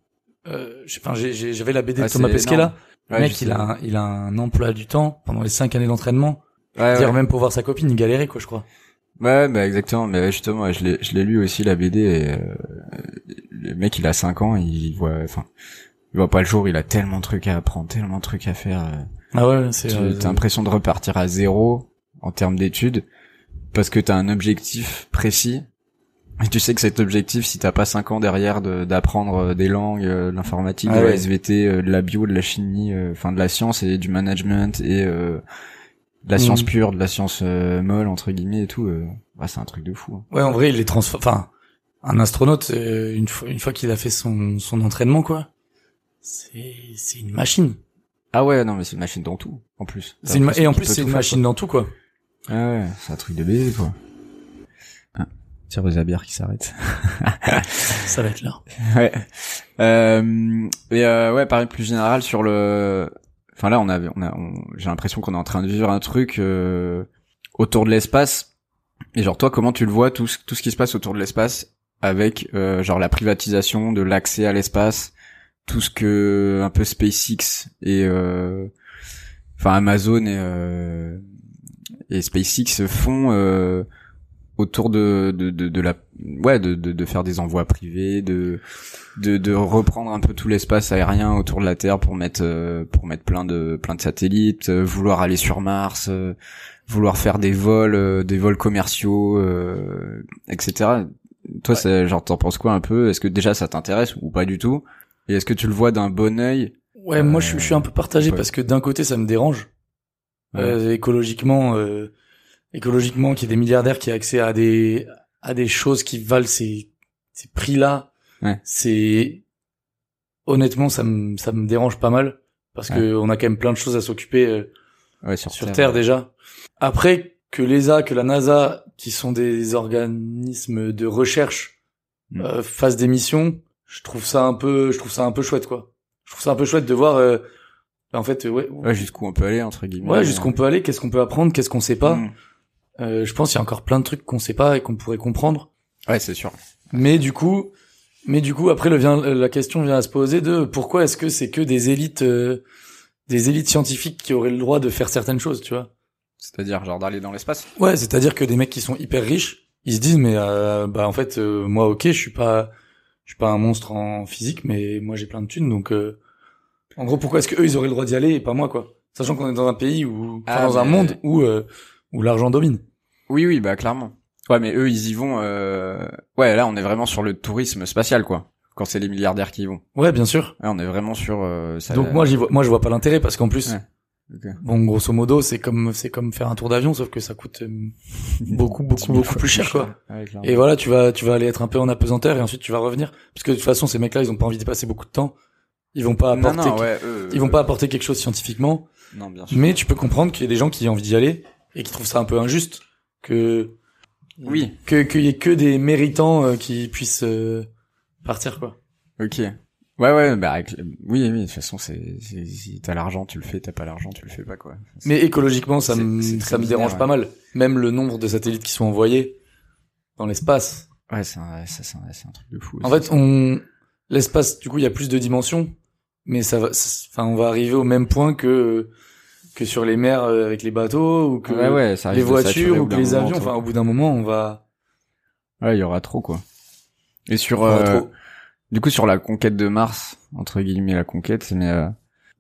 Euh, enfin, j'avais la BD Ouais, de Thomas c'est Pesquet, là. Ouais, Le mec, il a, un, il a un emploi du temps pendant les 5 années d'entraînement. Ouais, Dire ouais. même pour voir sa copine, il galérait, quoi, je crois. Ouais, bah exactement. Mais justement, je l'ai, je l'ai lu aussi la BD. Et, euh, le mec, il a 5 ans, il voit, enfin, il voit pas le jour. Il a tellement de trucs à apprendre, tellement de trucs à faire. euh. Ah ouais, c'est, Tu euh, as l'impression de repartir à zéro en termes d'études parce que t'as un objectif précis. Et tu sais que cet objectif, si t'as pas 5 ans derrière de- d'apprendre euh, des langues, euh, de l'informatique, Ah de la. SVT, euh, de la bio, de la chimie, euh, enfin de la science et du management et euh, de la science Mhm. pure, de la science euh, molle entre guillemets et tout, euh, ouais, c'est un truc de fou. hein. ouais, en vrai, il transforme, enfin, un astronaute euh, une fois une fois qu'il a fait son son entraînement quoi, c'est c'est une machine. Ah ouais, non, mais c'est une machine dans tout, en plus. C'est une et en plus c'est une faire, machine dans tout quoi. Ah ouais, c'est un truc de bébé, quoi. Ah, tireuse à bière qui s'arrête. [laughs] Ça va être là. ouais. Euh, et euh, ouais, pareil plus général sur le. Enfin là, on avait, on a, on- j'ai l'impression qu'on est en train de vivre un truc euh, autour de l'espace. Et genre toi, comment tu le vois tout ce, tout ce qui se passe autour de l'espace avec euh, genre la privatisation de l'accès à l'espace, tout ce que un peu SpaceX et euh, enfin Amazon et euh, et SpaceX font euh, autour de, de, de, de la ouais de, de, de faire des envois privés de, de de reprendre un peu tout l'espace aérien autour de la Terre pour mettre euh, pour mettre plein de plein de satellites euh, vouloir aller sur Mars euh, vouloir faire des vols des vols commerciaux euh, etc toi c'est genre t'en penses quoi un peu? Est-ce que déjà ça t'intéresse ou pas du tout? Et est-ce que tu le vois d'un bon œil Ouais, moi je, suis- je suis un peu partagé ouais. parce que d'un côté ça me dérange euh, écologiquement euh, écologiquement qu'il y ait des milliardaires qui aient accès à des à des choses qui valent ces ces prix là Ouais. c'est honnêtement ça me ça me dérange pas mal parce que on a quand même plein de choses à s'occuper euh, ouais sur, sur Terre déjà après que l'ESA que la NASA qui sont des organismes de recherche Mm. euh, fassent des missions je trouve ça un peu je trouve ça un peu chouette quoi je trouve ça un peu chouette de voir euh, en fait ouais ouais jusqu'où on peut aller entre guillemets Ouais, jusqu'où on peut aller, qu'est-ce qu'on peut apprendre, qu'est-ce qu'on sait pas. Mm. Euh, je pense qu'il y a encore plein de trucs qu'on sait pas et qu'on pourrait comprendre. ouais c'est sûr. Mais du coup, mais du coup, après le vient, la question vient à se poser de pourquoi est-ce que c'est que des élites, euh, des élites scientifiques qui auraient le droit de faire certaines choses, tu vois? C'est-à-dire genre d'aller dans l'espace? Ouais, c'est-à-dire que des mecs qui sont hyper riches, ils se disent mais euh, bah en fait euh, moi ok, je suis pas, je suis pas un monstre en physique, mais moi j'ai plein de thunes, donc euh, en gros pourquoi est-ce que eux ils auraient le droit d'y aller et pas moi quoi? Sachant qu'on est dans un pays où, enfin, Ah, dans un monde où euh, où l'argent domine. Oui, oui, bah clairement. Ouais, mais eux, ils y vont. Euh... Ouais, là, on est vraiment sur le tourisme spatial, quoi. Quand c'est les milliardaires qui y vont. Ouais, bien sûr. Là, on est vraiment sur. Euh, ça... Donc moi, j'y vois, moi, je vois pas l'intérêt parce qu'en plus, Ouais. Bon, grosso modo, c'est comme, c'est comme faire un tour d'avion, sauf que ça coûte euh, [laughs] beaucoup, beaucoup, beaucoup plus cher, quoi. Ouais. Et voilà, tu vas, tu vas aller être un peu en apesanteur et ensuite tu vas revenir, parce que de toute façon, ces mecs-là, ils ont pas envie d'y passer beaucoup de temps. Ils vont pas apporter, non, ouais, ils vont pas apporter quelque chose scientifiquement, Non, bien sûr. mais tu peux comprendre qu'il y a des gens qui ont envie d'y aller et qui trouvent ça un peu injuste que, Oui. que qu'il y ait que des méritants euh, qui puissent euh, partir, quoi. Ok. Ouais, ouais, bah avec- oui, oui. De toute façon, c'est si t'as l'argent, tu le fais. T'as pas l'argent, tu le fais pas, quoi. Mais écologiquement, ça me, ça me dérange ouais. pas mal. Même le nombre de satellites qui sont envoyés dans l'espace. Ouais, c'est un, c'est un, truc de fou. En fait, on, l'espace, du coup, il y a plus de dimensions, mais ça va, enfin, on va arriver au même point que, que sur les mers euh, avec les bateaux ou que ouais, ouais, ça les voitures ou que les avions. Enfin, au bout d'un moment, on va, Ouais, il y aura trop, quoi. Et sur, euh. Du coup, sur la conquête de Mars, entre guillemets la conquête, mais euh,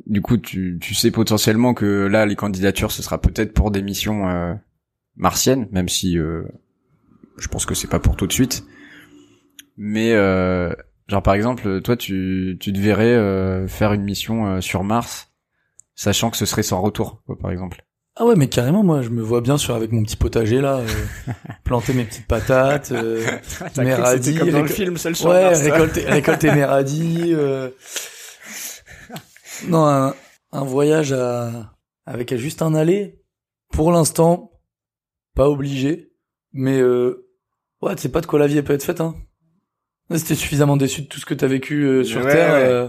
du coup, tu, tu sais potentiellement que là, les candidatures, ce sera peut-être pour des missions euh, martiennes, même si euh, je pense que c'est pas pour tout de suite. Mais euh, genre par exemple, toi, tu, tu te verrais euh, faire une mission euh, sur Mars, sachant que ce serait sans retour, quoi, par exemple. Ah ouais, mais carrément, moi, je me vois bien sur avec mon petit potager là, euh, [laughs] planter mes petites patates. euh, [laughs] Mais radis, réco- film, celle ouais, récolter, récolter mes radis. euh. Non, un, un voyage à, avec juste un aller. Pour l'instant, pas obligé. Mais euh, ouais, tu sais pas de quoi la vie peut être faite. Hein. T'es suffisamment déçu de tout ce que t'as vécu euh, sur Ouais, Terre, ouais. euh,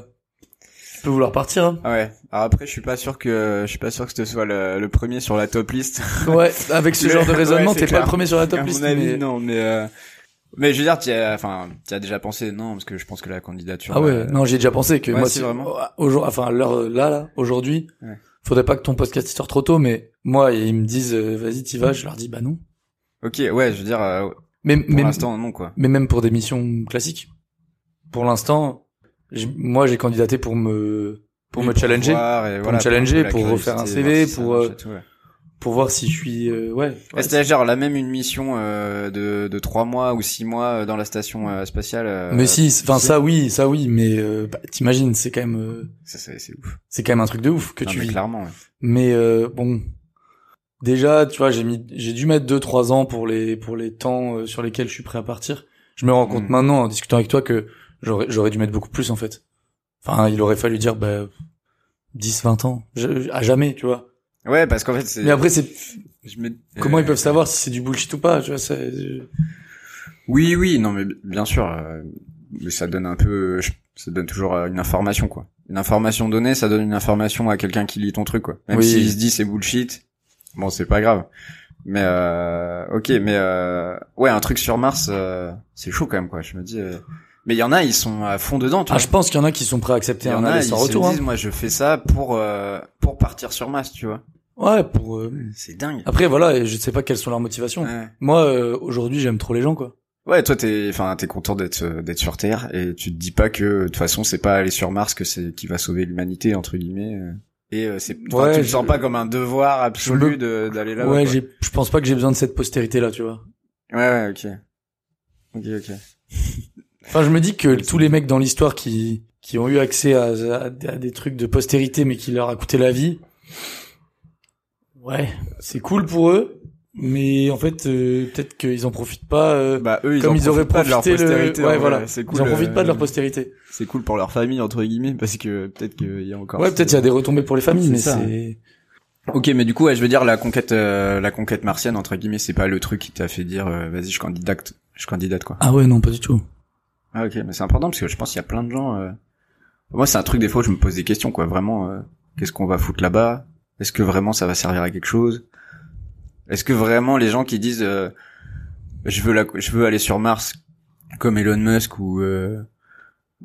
tu peux vouloir partir. Hein. Ouais. Alors après, je suis pas sûr que je suis pas sûr que ce soit le, le premier sur la top list. [laughs] Ouais, avec ce genre de raisonnement, ouais, t'es pas le premier sur la à top mon list. avis, mais... non, mais euh, mais je veux dire, tu as, enfin, tu as déjà pensé, non, parce que je pense que la candidature. Ah ouais, euh, non, j'ai déjà pensé que ouais, moi, si, vraiment. aujourd'hui, enfin, l'heure là, là, aujourd'hui, Ouais. faudrait pas que ton podcast sorte trop tôt, mais moi, ils me disent, euh, vas-y, t'y vas, je leur dis, bah non. Ok, ouais, je veux dire, euh, Mais, pour l'instant, non, quoi. mais même pour des missions classiques. Pour l'instant, moi, j'ai candidaté pour me, pour Oui, me challenger, voir pour voilà, me challenger, la pour refaire un CV, pour, euh, et tout, ouais. pour voir si je suis, euh, ouais. Ouais, C'était genre là même une mission euh, de de trois mois ou six mois dans la station spatiale. mais si, enfin, ça oui, ça oui, mais, bah, t'imagines, c'est quand même, ça, c'est ouf. c'est quand même un truc de ouf que Non, tu mais vis. clairement. ouais. Mais bon, déjà, tu vois, j'ai mis, j'ai dû mettre deux trois ans pour les pour les temps sur lesquels je suis prêt à partir. Je me rends compte Mm. maintenant en discutant avec toi que j'aurais j'aurais dû mettre beaucoup plus en fait. Enfin, il aurait fallu dire bah 10 20 ans, Je- à jamais, tu vois. Ouais, parce qu'en fait, c'est. Mais après c'est je me- comment euh, ils peuvent savoir si c'est du bullshit ou pas, tu vois, c'est Oui, oui, non, mais bien sûr, euh, mais ça donne un peu, ça donne toujours euh, une information, quoi. Une information donnée, ça donne une information à quelqu'un qui lit ton truc, quoi. Même Oui. s'il se dit c'est bullshit, bon, c'est pas grave. Mais euh, ok, mais euh, ouais, un truc sur Mars, euh, c'est chaud quand même, quoi. Je me dis, euh, mais il y en a, ils sont à fond dedans, tu Ah, vois. je pense qu'il y en a qui sont prêts à accepter y un en a, aller ils sans se retour. hein. disent, moi, je fais ça pour euh, pour partir sur Mars, tu vois. Ouais, pour euh, C'est dingue. Après voilà, je sais pas quelles sont leurs motivations. Ouais. Moi euh, aujourd'hui, j'aime trop les gens quoi. Ouais, toi t'es, enfin t'es content d'être euh, d'être sur Terre et tu te dis pas que de toute façon c'est pas aller sur Mars que c'est qui va sauver l'humanité entre guillemets. euh. Et euh, c'est, Ouais, tu le sens pas comme un devoir absolu me- de d'aller là. ouais, j'ai je pense pas que j'ai besoin de cette postérité là, tu vois. Ouais, ouais, ok. Ok, ok. Enfin, je me dis que tous les mecs dans l'histoire qui qui ont eu accès à, à- à des trucs de postérité mais qui leur a coûté la vie. Ouais, c'est cool pour eux, mais en fait euh, peut-être qu'ils en profitent pas euh, Bah eux ils comme en ils auraient profitent pas de leur le postérité. ouais voilà, c'est cool. ils en profitent pas de leur postérité. C'est cool pour leur famille entre guillemets parce que peut-être qu'il y a encore. Ouais, peut-être il y a des retombées pour les familles, mais c'est Ok, mais du coup, ouais, je veux dire la conquête, euh, la conquête martienne entre guillemets, c'est pas le truc qui t'a fait dire, euh, vas-y, je candidate, je candidate quoi. ah ouais non pas du tout. Ah ok, mais c'est important parce que je pense qu'il y a plein de gens. euh, Moi, c'est un truc des fois où je me pose des questions quoi. Vraiment, euh, qu'est-ce qu'on va foutre là-bas? Est-ce que vraiment ça va servir à quelque chose? Est-ce que vraiment les gens qui disent euh, je veux la, je veux aller sur Mars comme Elon Musk ou euh,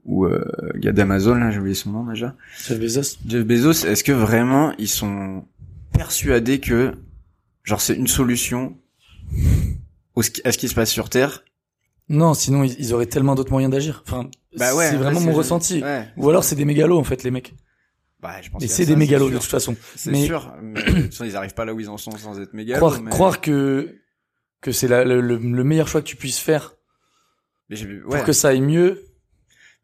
ou euh, le gars d'Amazon là, j'ai oublié son nom déjà. Jeff Bezos. Jeff Bezos, est-ce que vraiment ils sont persuadés que genre c'est une solution à ce qui se passe sur Terre? Non, sinon ils, ils auraient tellement d'autres moyens d'agir. Enfin, Bah ouais, c'est vraiment ouais, mon ressenti. Ouais. Ou alors c'est des mégalos en fait les mecs. Bah, je pense Et c'est des mégalos de toute façon. C'est Mais- sûr, mais ils arrivent pas là où ils en sont sans être mégalos. croire mais... croire que que c'est le, le, le meilleur choix que tu puisses faire Mais pour que ça aille mieux.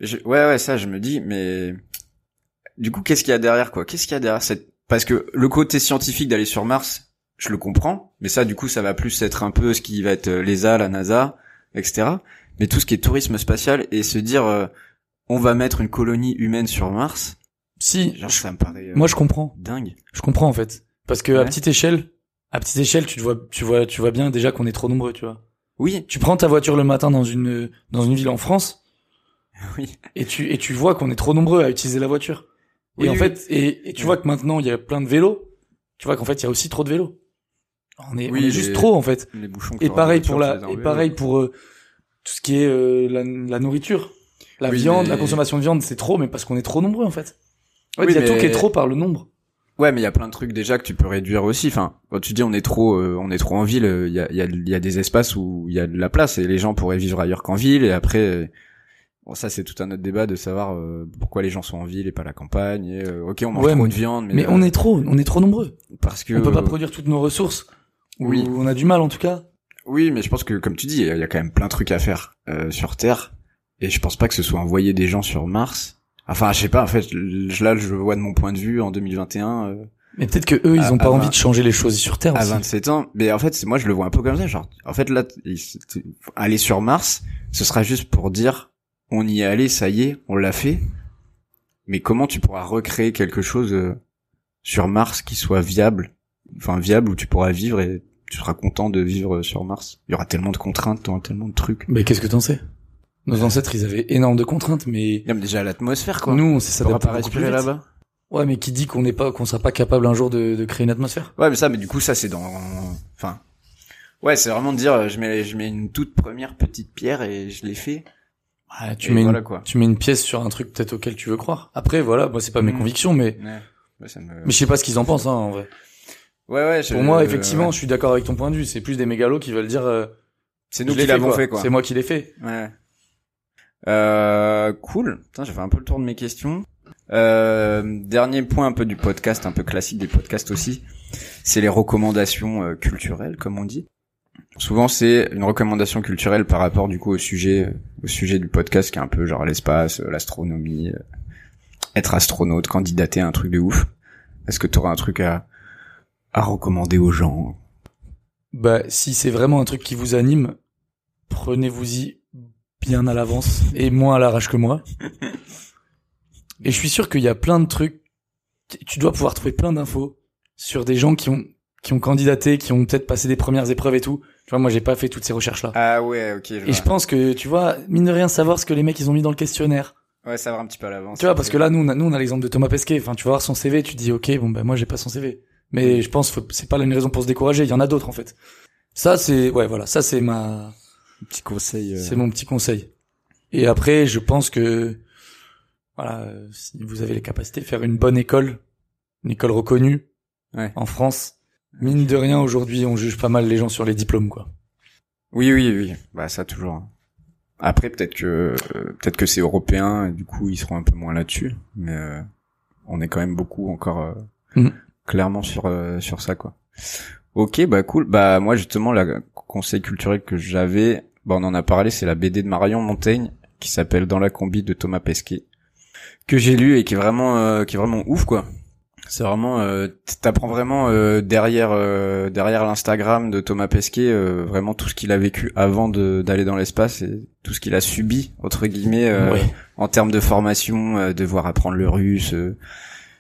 Je- ouais, ouais, ça, je me dis, mais du coup, qu'est-ce qu'il y a derrière, quoi? Qu'est-ce qu'il y a derrière cette Parce que le côté scientifique d'aller sur Mars, je le comprends, mais ça, du coup, ça va plus être un peu ce qui va être euh, l'ESA, la NASA, etc. Mais tout ce qui est tourisme spatial et se dire, euh, on va mettre une colonie humaine sur Mars, Si, genre, je- ça me paraît euh, moi je comprends. dingue. Je comprends en fait. Parce que à petite échelle, à petite échelle, tu te vois, tu vois, tu vois bien déjà qu'on est trop nombreux, tu vois. Oui, Tu prends ta voiture le matin dans une dans une ville en France [laughs] oui, et tu et tu vois qu'on est trop nombreux à utiliser la voiture. Et Oui, en oui. fait, et, et tu Ouais. vois que maintenant il y a plein de vélos. Tu vois qu'en fait il y a aussi trop de vélos. On est, Oui, on est les- juste trop en fait. les bouchons. Et pareil pour la, et pareil pour euh, tout ce qui est euh, la, la nourriture, la Oui, viande, mais- la consommation de viande, c'est trop, mais parce qu'on est trop nombreux en fait. Ouais, Oui, il y a tout qui est trop par le nombre. Ouais, mais il y a plein de trucs déjà que tu peux réduire aussi. Enfin, quand tu dis on est trop, euh, on est trop en ville, euh, il y a, il y, a, y a des espaces où il y a de la place et les gens pourraient vivre ailleurs qu'en ville. Et après, euh, bon, ça c'est tout un autre débat de savoir euh, pourquoi les gens sont en ville et pas à la campagne. Et, euh, ok, on mange Ouais, trop mais- de viande, mais, Mais euh, on est trop, on est trop nombreux. parce que On peut pas euh, produire toutes nos ressources. Ou Oui. on a du mal en tout cas. Oui, mais je pense que comme tu dis, il y a- quand même plein de trucs à faire euh, sur Terre. Et je pense pas que ce soit envoyer des gens sur Mars. Enfin, je sais pas. En fait, je- là, je vois de mon point de vue en 2021. euh, Mais peut-être que eux, ils À- ont pas envie de changer les choses sur Terre à aussi. 27 ans. Mais en fait, c'est moi je le vois un peu comme ça. Genre, en fait là, aller sur Mars, ce sera juste pour dire, on y est allé, ça y est, on l'a fait. Mais comment tu pourras recréer quelque chose euh, sur Mars qui soit viable, enfin viable où tu pourras vivre et tu seras content de vivre sur Mars. Il y aura tellement de contraintes, t'auras tellement de trucs. Mais qu'est-ce que t'en sais? Nos ancêtres, ils avaient énorme de contraintes, mais Il y a déjà l'atmosphère quoi. nous, on s'adapter pas respirer là-bas? Ouais, mais qui dit qu'on n'est pas, qu'on sera pas capable un jour de, de créer une atmosphère? Ouais, mais ça, mais du coup, ça, c'est dans, enfin, ouais, c'est vraiment de dire, euh, je mets, je mets une toute première petite pierre et je l'ai fait. Ouais, tu Et mets voilà une, quoi. tu mets une pièce sur un truc peut-être auquel tu veux croire. Après, voilà, moi c'est pas mes Mm. convictions, mais Ouais. Ouais, ça me... mais je sais pas ce qu'ils en pensent hein, en vrai. Ouais, ouais. je- Pour moi, effectivement, ouais. je suis d'accord avec ton point de vue. C'est plus des mégalos qui veulent dire. euh, c'est nous qui l'avons fait, quoi. C'est moi qui l'ai fait. Ouais. Euh, cool. Putain, j'ai fait un peu le tour de mes questions. Euh, dernier point un peu du podcast, un peu classique des podcasts aussi, c'est les recommandations euh, culturelles, comme on dit. Souvent, c'est une recommandation culturelle par rapport du coup au sujet, euh, au sujet du podcast, qui est un peu genre l'espace, euh, l'astronomie, être astronaute, candidater à un truc de ouf. Est-ce que tu auras un truc à, à recommander aux gens Bah, si c'est vraiment un truc qui vous anime, prenez-vous-y bien à l'avance et moins à l'arrache que moi. [laughs] Et je suis sûr qu'il y a plein de trucs. Tu dois pouvoir trouver plein d'infos sur des gens qui ont qui ont candidaté, qui ont peut-être passé des premières épreuves et tout. Tu vois, moi j'ai pas fait toutes ces recherches là. Ah ouais, ok. Je Et je pense que tu vois, mine de rien, savoir ce que les mecs ils ont mis dans le questionnaire. Ouais, va un petit peu à l'avance. Tu vois, parce que là, nous, on a, nous, on a l'exemple de Thomas Pesquet. Enfin, tu vas voir son CV, tu te dis, ok, bon, ben moi, j'ai pas son CV. Mais je pense, faut- c'est pas là une raison pour se décourager. Il y en a d'autres, en fait. Ça, c'est, ouais, voilà, ça, c'est ma, petit conseil. euh, c'est mon petit conseil. Et après, je pense que, voilà, euh, si vous avez les capacités, faire une bonne école, une école reconnue, Ouais. en France. Mine de rien, aujourd'hui, on juge pas mal les gens sur les diplômes, quoi. Oui, oui, oui. Bah ça toujours. Après, peut-être que euh, peut-être que c'est européen, et du coup ils seront un peu moins là-dessus, mais euh, on est quand même beaucoup encore euh, Mhm. Clairement sur euh, sur ça quoi. Ok, bah cool. Bah moi justement, le conseil culturel que j'avais, bah on en a parlé, c'est la BD de Marion Montaigne qui s'appelle Dans la combi de Thomas Pesquet, que j'ai lu et qui est vraiment euh, qui est vraiment ouf quoi. C'est vraiment, euh, t'apprends vraiment euh, derrière euh, derrière l'Instagram de Thomas Pesquet euh, vraiment tout ce qu'il a vécu avant de d'aller dans l'espace et tout ce qu'il a subi entre guillemets euh, Ouais. en termes de formation, euh, devoir apprendre le russe, euh,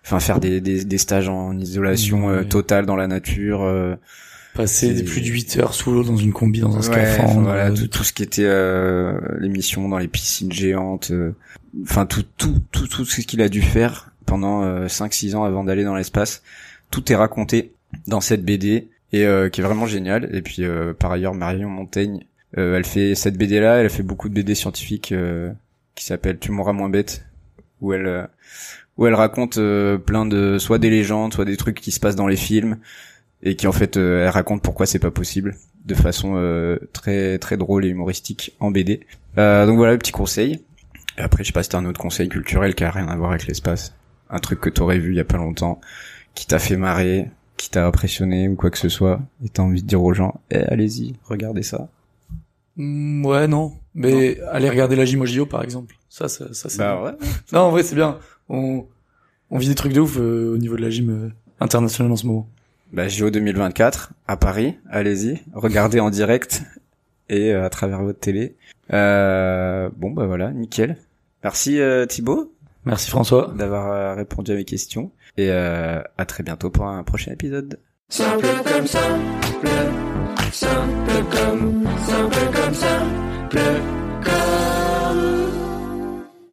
enfin faire des, des des stages en isolation euh, totale dans la nature. euh, Passer C'est- plus de 8 heures sous l'eau dans une combi, dans un Ouais, scaphandre. enfin, voilà, euh, tout, tout ce qui était euh, l'émission dans les piscines géantes, euh, enfin tout tout tout tout ce qu'il a dû faire pendant euh, 5-6 ans avant d'aller dans l'espace, tout est raconté dans cette BD et euh, qui est vraiment génial. Et puis euh, par ailleurs Marion Montaigne, euh, elle fait cette BD là, elle fait beaucoup de BD scientifiques euh, qui s'appelle Tu mourras moins bête, où elle euh, où elle raconte euh, plein de soit des légendes, soit des trucs qui se passent dans les films et qui en fait euh, elle raconte pourquoi c'est pas possible de façon euh, très très drôle et humoristique en BD. Euh, donc voilà le petit conseil. Et après je sais pas si t'as un autre conseil culturel qui a rien à voir avec l'espace, un truc que t'aurais vu il y a pas longtemps, qui t'a fait marrer, qui t'a impressionné ou quoi que ce soit, et t'as envie de dire aux gens, eh, allez-y, regardez ça. Mm, ouais, non. Mais allez regarder la JO, par exemple. Ça, ça, ça c'est. Bah ouais. Non, en vrai, c'est bien. On, on vit des trucs de ouf euh, au niveau de la gym euh, internationale en ce moment. Bah JO 2024 à Paris, allez-y, regardez en direct [laughs] et euh, à travers votre télé. Euh, bon bah voilà, nickel. Merci euh, Thibaut Merci François. d'avoir euh, répondu à mes questions et euh, à très bientôt pour un prochain épisode. Simple comme simple, simple comme, simple comme simple comme.